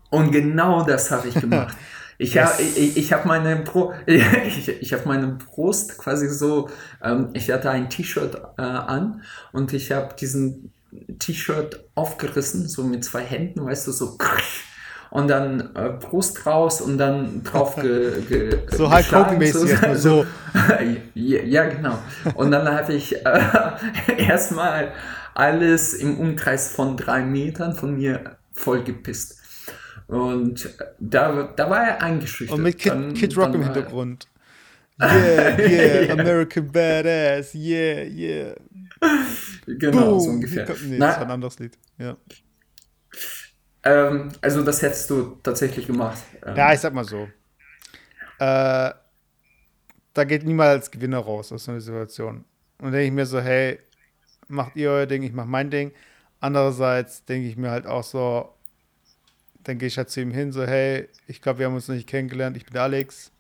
Und genau das habe ich gemacht. [laughs] Ich habe ich, ich hab meine, Bru [laughs] ich, ich hab meine Brust quasi so, ähm, ich hatte ein T-Shirt äh, an und ich habe diesen T-Shirt aufgerissen, so mit zwei Händen, weißt du, so und dann äh, Brust raus und dann drauf [laughs] ge, ge, So Hogan-mäßig [laughs] erstmal so. ja, ja, genau. Und dann habe ich äh, erstmal alles im Umkreis von drei Metern von mir vollgepisst. Und da, da war er eingeschüchtert. Und mit Kid, Dann- Kid Rock im er- Hintergrund. [laughs] Yeah, yeah, Ja. American Badass, yeah, yeah. Genau, Boom. so ungefähr. Nee, das Na, war ein anderes Lied. Ja. ähm, also das hättest du tatsächlich gemacht. Ähm, Ja, ich sag mal so. Äh, da geht niemand als Gewinner raus aus so einer Situation. Und denke ich mir so, hey, macht ihr euer Ding, ich mach mein Ding. Andererseits denke ich mir halt auch so, dann gehe ich halt zu ihm hin, so, hey, ich glaube, wir haben uns noch nicht kennengelernt, ich bin Alex.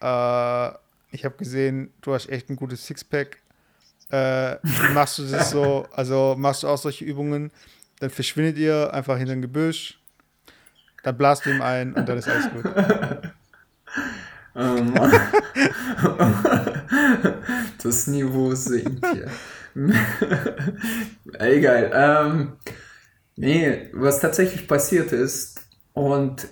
Äh, ich habe gesehen, du hast echt ein gutes Sixpack. Äh, machst du das so, also machst du auch solche Übungen, dann verschwindet ihr einfach hinter ein Gebüsch, dann blast du ihm ein und dann ist alles gut. [laughs] Ähm, das Niveau sinkt hier. [laughs] Egal. Ähm, nee, was tatsächlich passiert ist, und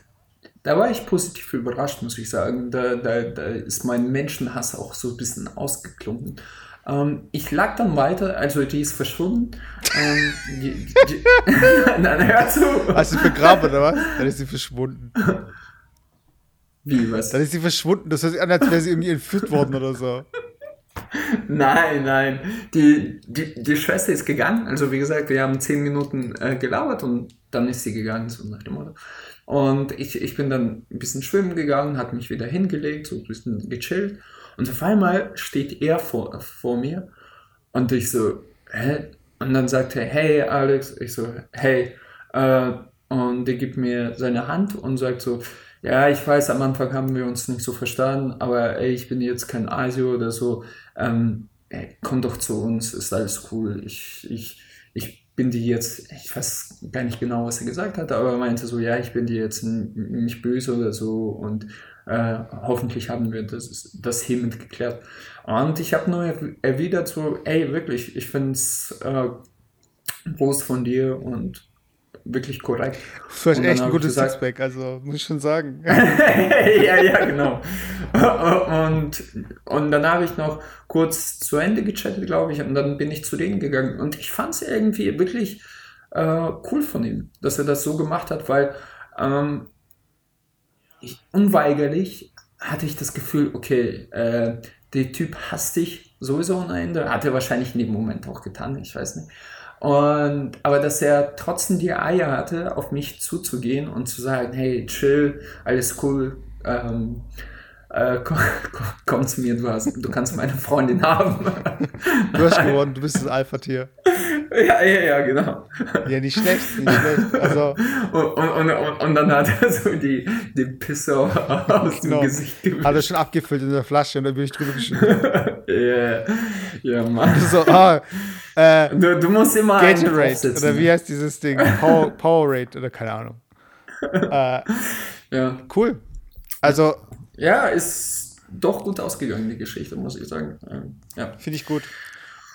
da war ich positiv überrascht, muss ich sagen. Da, da, da ist mein Menschenhass auch so ein bisschen ausgeklungen. Ähm, ich lag dann weiter, also die ist verschwunden. Ähm, die, die, [laughs] Nein, hör zu! Hast du sie begraben oder was? Dann ist sie verschwunden. Wie, was? Dann ist sie verschwunden. Das hört sich an, als wäre sie irgendwie entführt worden oder so. Nein, nein. Die, die, die Schwester ist gegangen. Also wie gesagt, wir haben zehn Minuten äh, gelauert und dann ist sie gegangen, so nach dem Motto. Und ich, ich bin dann ein bisschen schwimmen gegangen, hat mich wieder hingelegt, so ein bisschen gechillt. Und auf einmal steht er vor, vor mir und ich so, hä? Und dann sagt er, hey Alex, ich so, hey. Äh, und er gibt mir seine Hand und sagt so, ja, ich weiß, am Anfang haben wir uns nicht so verstanden, aber ey, ich bin jetzt kein Asio oder so. Ähm, ey, komm doch zu uns, ist alles cool. Ich, ich, ich bin dir jetzt, ich weiß gar nicht genau, was er gesagt hat, aber er meinte so, ja, ich bin dir jetzt nicht böse oder so und äh, hoffentlich haben wir das, das hiermit geklärt. Und ich habe nur erw- erwidert so, ey, wirklich, ich finde es äh, groß von dir und wirklich korrekt. Und dann echt ein gutes gesagt- Sixpack, also muss ich schon sagen. [laughs] ja, ja, genau. Und, und dann habe ich noch kurz zu Ende gechattet, glaube ich, und dann bin ich zu denen gegangen. Und ich fand es irgendwie wirklich äh, cool von ihm, dass er das so gemacht hat, weil ähm, ich, unweigerlich hatte ich das Gefühl, okay, äh, der Typ hasst dich sowieso ohne Ende. Hat er wahrscheinlich in dem Moment auch getan, ich weiß nicht. Und, aber dass er trotzdem die Eier hatte, auf mich zuzugehen und zu sagen, hey, chill, alles cool, ähm, äh, komm, komm, zu mir, du, hast, du kannst meine Freundin haben. Du hast [laughs] gewonnen, du bist das Alpha-Tier. ja, ja, ja, genau. Ja, nicht schlecht, nicht schlecht. Also, Und, und, und, und, dann hat er so die, den Pisser aus Genau. dem Gesicht gewischt. hat er schon abgefüllt in der Flasche und dann bin ich drüber geschüttet. [laughs] Ja, ja, Mann. [laughs] So, ah, äh, Du, du musst immer Gatorade, oder wie heißt dieses Ding? Power, Powerade, oder keine Ahnung. Äh, Ja. cool. Also, ja, ist doch gut ausgegangen, die Geschichte, muss ich sagen. Ähm, Ja. Finde ich gut.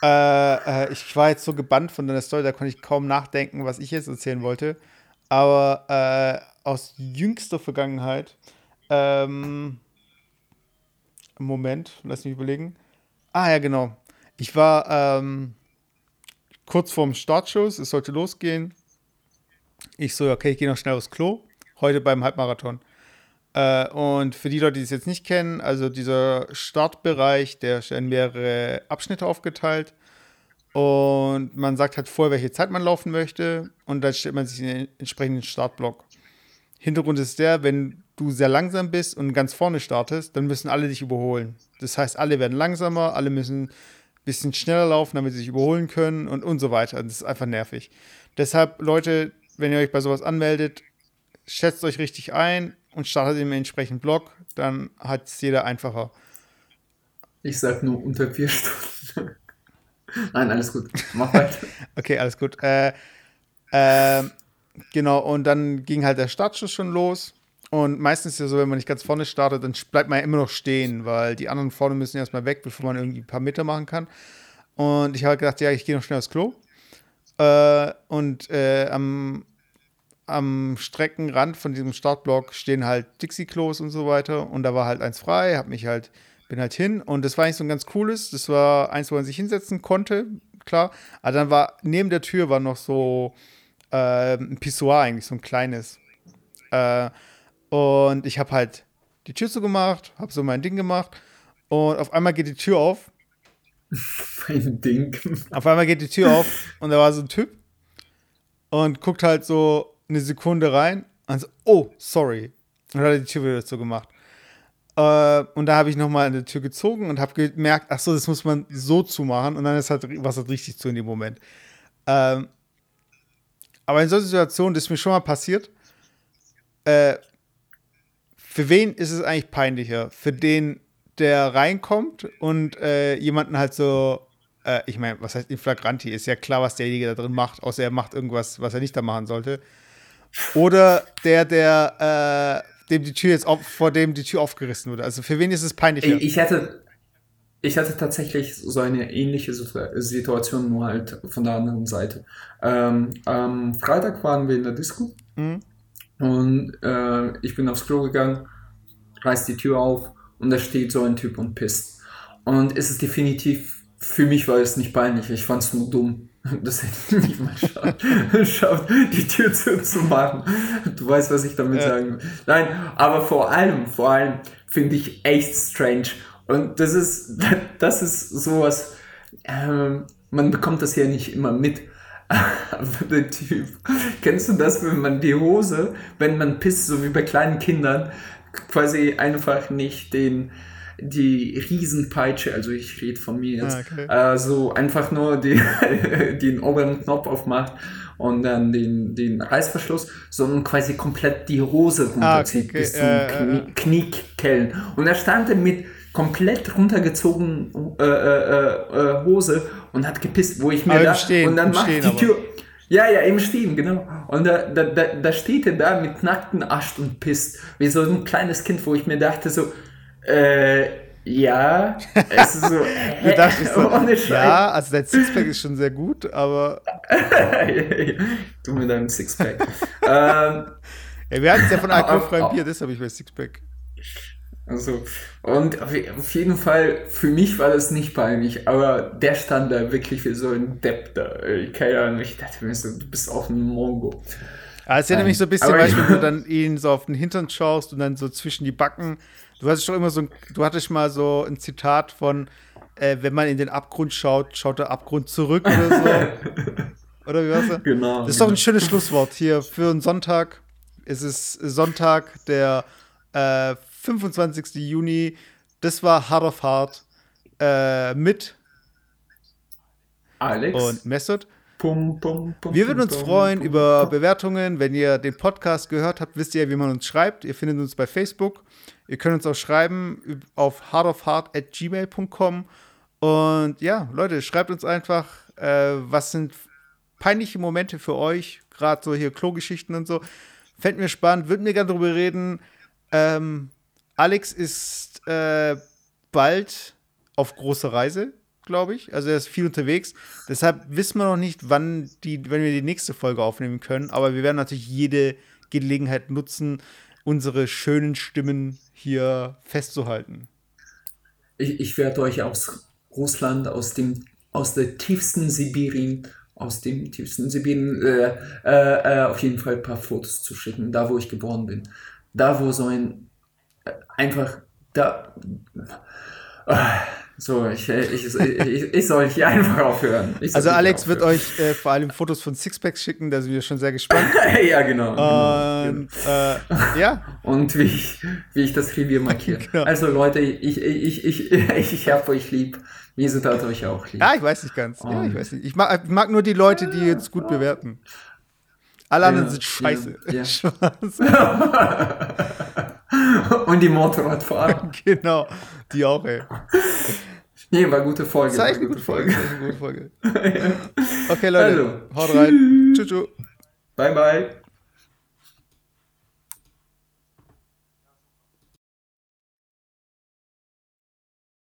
Äh, äh, ich war jetzt so gebannt von deiner Story, da konnte ich kaum nachdenken, was ich jetzt erzählen wollte. Aber äh, aus jüngster Vergangenheit, ähm, Moment, lass mich überlegen. Ah ja, genau. Ich war ähm, kurz vorm Startschuss, es sollte losgehen. Ich so, okay, ich gehe noch schnell aufs Klo. Heute beim Halbmarathon. Äh, und für die Leute, die es jetzt nicht kennen, also dieser Startbereich, der ist in mehrere Abschnitte aufgeteilt. Und man sagt halt vorher, welche Zeit man laufen möchte. Und dann stellt man sich in den entsprechenden Startblock. Hintergrund ist der, wenn du sehr langsam bist und ganz vorne startest, dann müssen alle dich überholen. Das heißt, alle werden langsamer, alle müssen ein bisschen schneller laufen, damit sie sich überholen können und, und so weiter. Das ist einfach nervig. Deshalb, Leute, wenn ihr euch bei sowas anmeldet, schätzt euch richtig ein und startet im entsprechenden Block, dann hat es jeder einfacher. Ich sag nur unter vier Stunden. [laughs] Nein, alles gut. Mach weiter. [laughs] Okay, alles gut. Äh, ähm, genau, und dann ging halt der Startschuss schon los. Und meistens ist ja so, wenn man nicht ganz vorne startet, dann bleibt man ja immer noch stehen, weil die anderen vorne müssen erstmal weg, bevor man irgendwie ein paar Meter machen kann. Und ich habe gedacht, ja, ich gehe noch schnell aufs Klo. Äh, und äh, am, am Streckenrand von diesem Startblock stehen halt Dixie-Klos und so weiter. Und da war halt eins frei, hab mich halt, bin halt hin. Und das war eigentlich so ein ganz cooles. Das war eins, wo man sich hinsetzen konnte, klar. Aber dann war neben der Tür war noch so äh, ein Pissoir eigentlich, so ein kleines. Äh, und ich habe halt die Tür zugemacht, habe so mein Ding gemacht und auf einmal geht die Tür auf. [laughs] Mein Ding. Auf einmal geht die Tür auf und da war so ein Typ und guckt halt so eine Sekunde rein und so, oh, sorry. Und dann hat er die Tür wieder zugemacht. Äh, und da habe ich nochmal an die Tür gezogen und habe gemerkt, ach so, das muss man so zumachen und dann ist halt was halt richtig zu in dem Moment. Ähm, aber in solchen Situationen, das ist mir schon mal passiert, äh, für wen ist es eigentlich peinlicher? Für den, der reinkommt und äh, jemanden halt so, äh, ich meine, was heißt in flagranti? Ist ja klar, was derjenige da drin macht, außer er macht irgendwas, was er nicht da machen sollte. Oder der, der, äh, dem die Tür jetzt vor dem die Tür aufgerissen wurde. Also für wen ist es peinlicher? Ich hatte, ich hatte tatsächlich so eine ähnliche Situation, nur halt von der anderen Seite. Ähm, am Freitag waren wir in der Disco mhm. und äh, ich bin aufs Klo gegangen, reiß die Tür auf und da steht so ein Typ und pisst. Und es ist definitiv, für mich war es nicht peinlich, ich fand es nur dumm. Das hätte ich nicht mal [laughs] schafft, die Tür zuzumachen. Du weißt, was ich damit ja. sagen will. Nein, aber vor allem, vor allem finde ich echt strange. Und das ist, [laughs] das ist sowas, ähm, man bekommt das ja nicht immer mit. [laughs] Aber der Typ, kennst du das, wenn man die Hose, wenn man pisst, so wie bei kleinen Kindern, quasi einfach nicht den, die Riesenpeitsche, also ich rede von mir jetzt, ah, okay. äh, so einfach nur die, [laughs] den oberen Knopf aufmacht und dann den, den Reißverschluss, sondern quasi komplett die Hose runterzieht ah, okay, bis zum äh, Knie, Kniekellen. Und er stand dann mit komplett runtergezogen äh, äh, äh, Hose und hat gepisst, wo ich mir da stehen, und dann macht stehen, die Tür. Ja, ja, im Stehen, genau. Und da, da, da, da steht er da mit nackten Arsch und pisst. Wie so ein kleines Kind, wo ich mir dachte so, äh, ja, [laughs] es ist so, äh, so ohne. Ja, also dein Sixpack ist schon sehr gut, aber. [laughs] du mit deinem Sixpack. ähm, ja, wir hatten es ja von alkoholfreiem [laughs] Bier, das habe ich bei Sixpack. Also, und auf jeden Fall, für mich war das nicht peinlich, aber der stand da wirklich wie so ein Depp da. Keine Ahnung, ich dachte mir so, du bist auch ein Mongo. Ja, es erinnert mich so ein bisschen, weißt, wenn du [laughs] dann ihn so auf den Hintern schaust und dann so zwischen die Backen. Du hattest schon immer so, du hattest mal so ein Zitat von, äh, wenn man in den Abgrund schaut, schaut der Abgrund zurück oder so. [laughs] oder wie war's? Da? Genau. Das ist doch ein schönes Schlusswort hier für einen Sonntag. Es ist Sonntag, der äh, 25. Juni. Das war Hard of Hard äh, mit Alex und Mesut. Pum, pum, pum, wir würden uns freuen über Bewertungen. Wenn ihr den Podcast gehört habt, wisst ihr, wie man uns schreibt. Ihr findet uns bei Facebook. Ihr könnt uns auch schreiben auf hardofheart.gmail.com. Und ja, Leute, schreibt uns einfach, äh, was sind peinliche Momente für euch, gerade so hier Klogeschichten und so. Fände mir spannend, würden wir gerne darüber reden. Ähm, Alex ist äh, bald auf große Reise, glaube ich. Also er ist viel unterwegs. Deshalb wissen wir noch nicht, wann die, wenn wir die nächste Folge aufnehmen können. Aber wir werden natürlich jede Gelegenheit nutzen, unsere schönen Stimmen hier festzuhalten. Ich, ich werde euch aus Russland, aus dem, aus der tiefsten Sibirien, aus dem tiefsten Sibirien äh, äh, äh auf jeden Fall ein paar Fotos zu schicken, da wo ich geboren bin. Da wo so ein einfach da. So, ich, ich, ich, ich, soll hier einfach aufhören. also Alex wird euch äh, vor allem Fotos von Sixpacks schicken, da sind wir schon sehr gespannt. [laughs] ja, genau. Und genau. Äh, ja. Und wie ich, wie ich das Revier markiere. [laughs] genau. Also Leute, ich, ich, ich, ich, ich hab euch lieb. Wie sind hat euch auch lieb. Ja, ich weiß nicht ganz. Ja, ich weiß nicht. Ich mag, ich mag nur die Leute, die jetzt gut bewerten. Alle anderen ja, sind scheiße. Ja, ja. [laughs] [laughs] Und die Motorradfahrer. [laughs] genau, die auch, ey. Nee, war gute Folge. Das war eine gute Folge. Folge. Eine gute Folge. okay, Leute, also, haut rein. Tschüss. Bye, bye.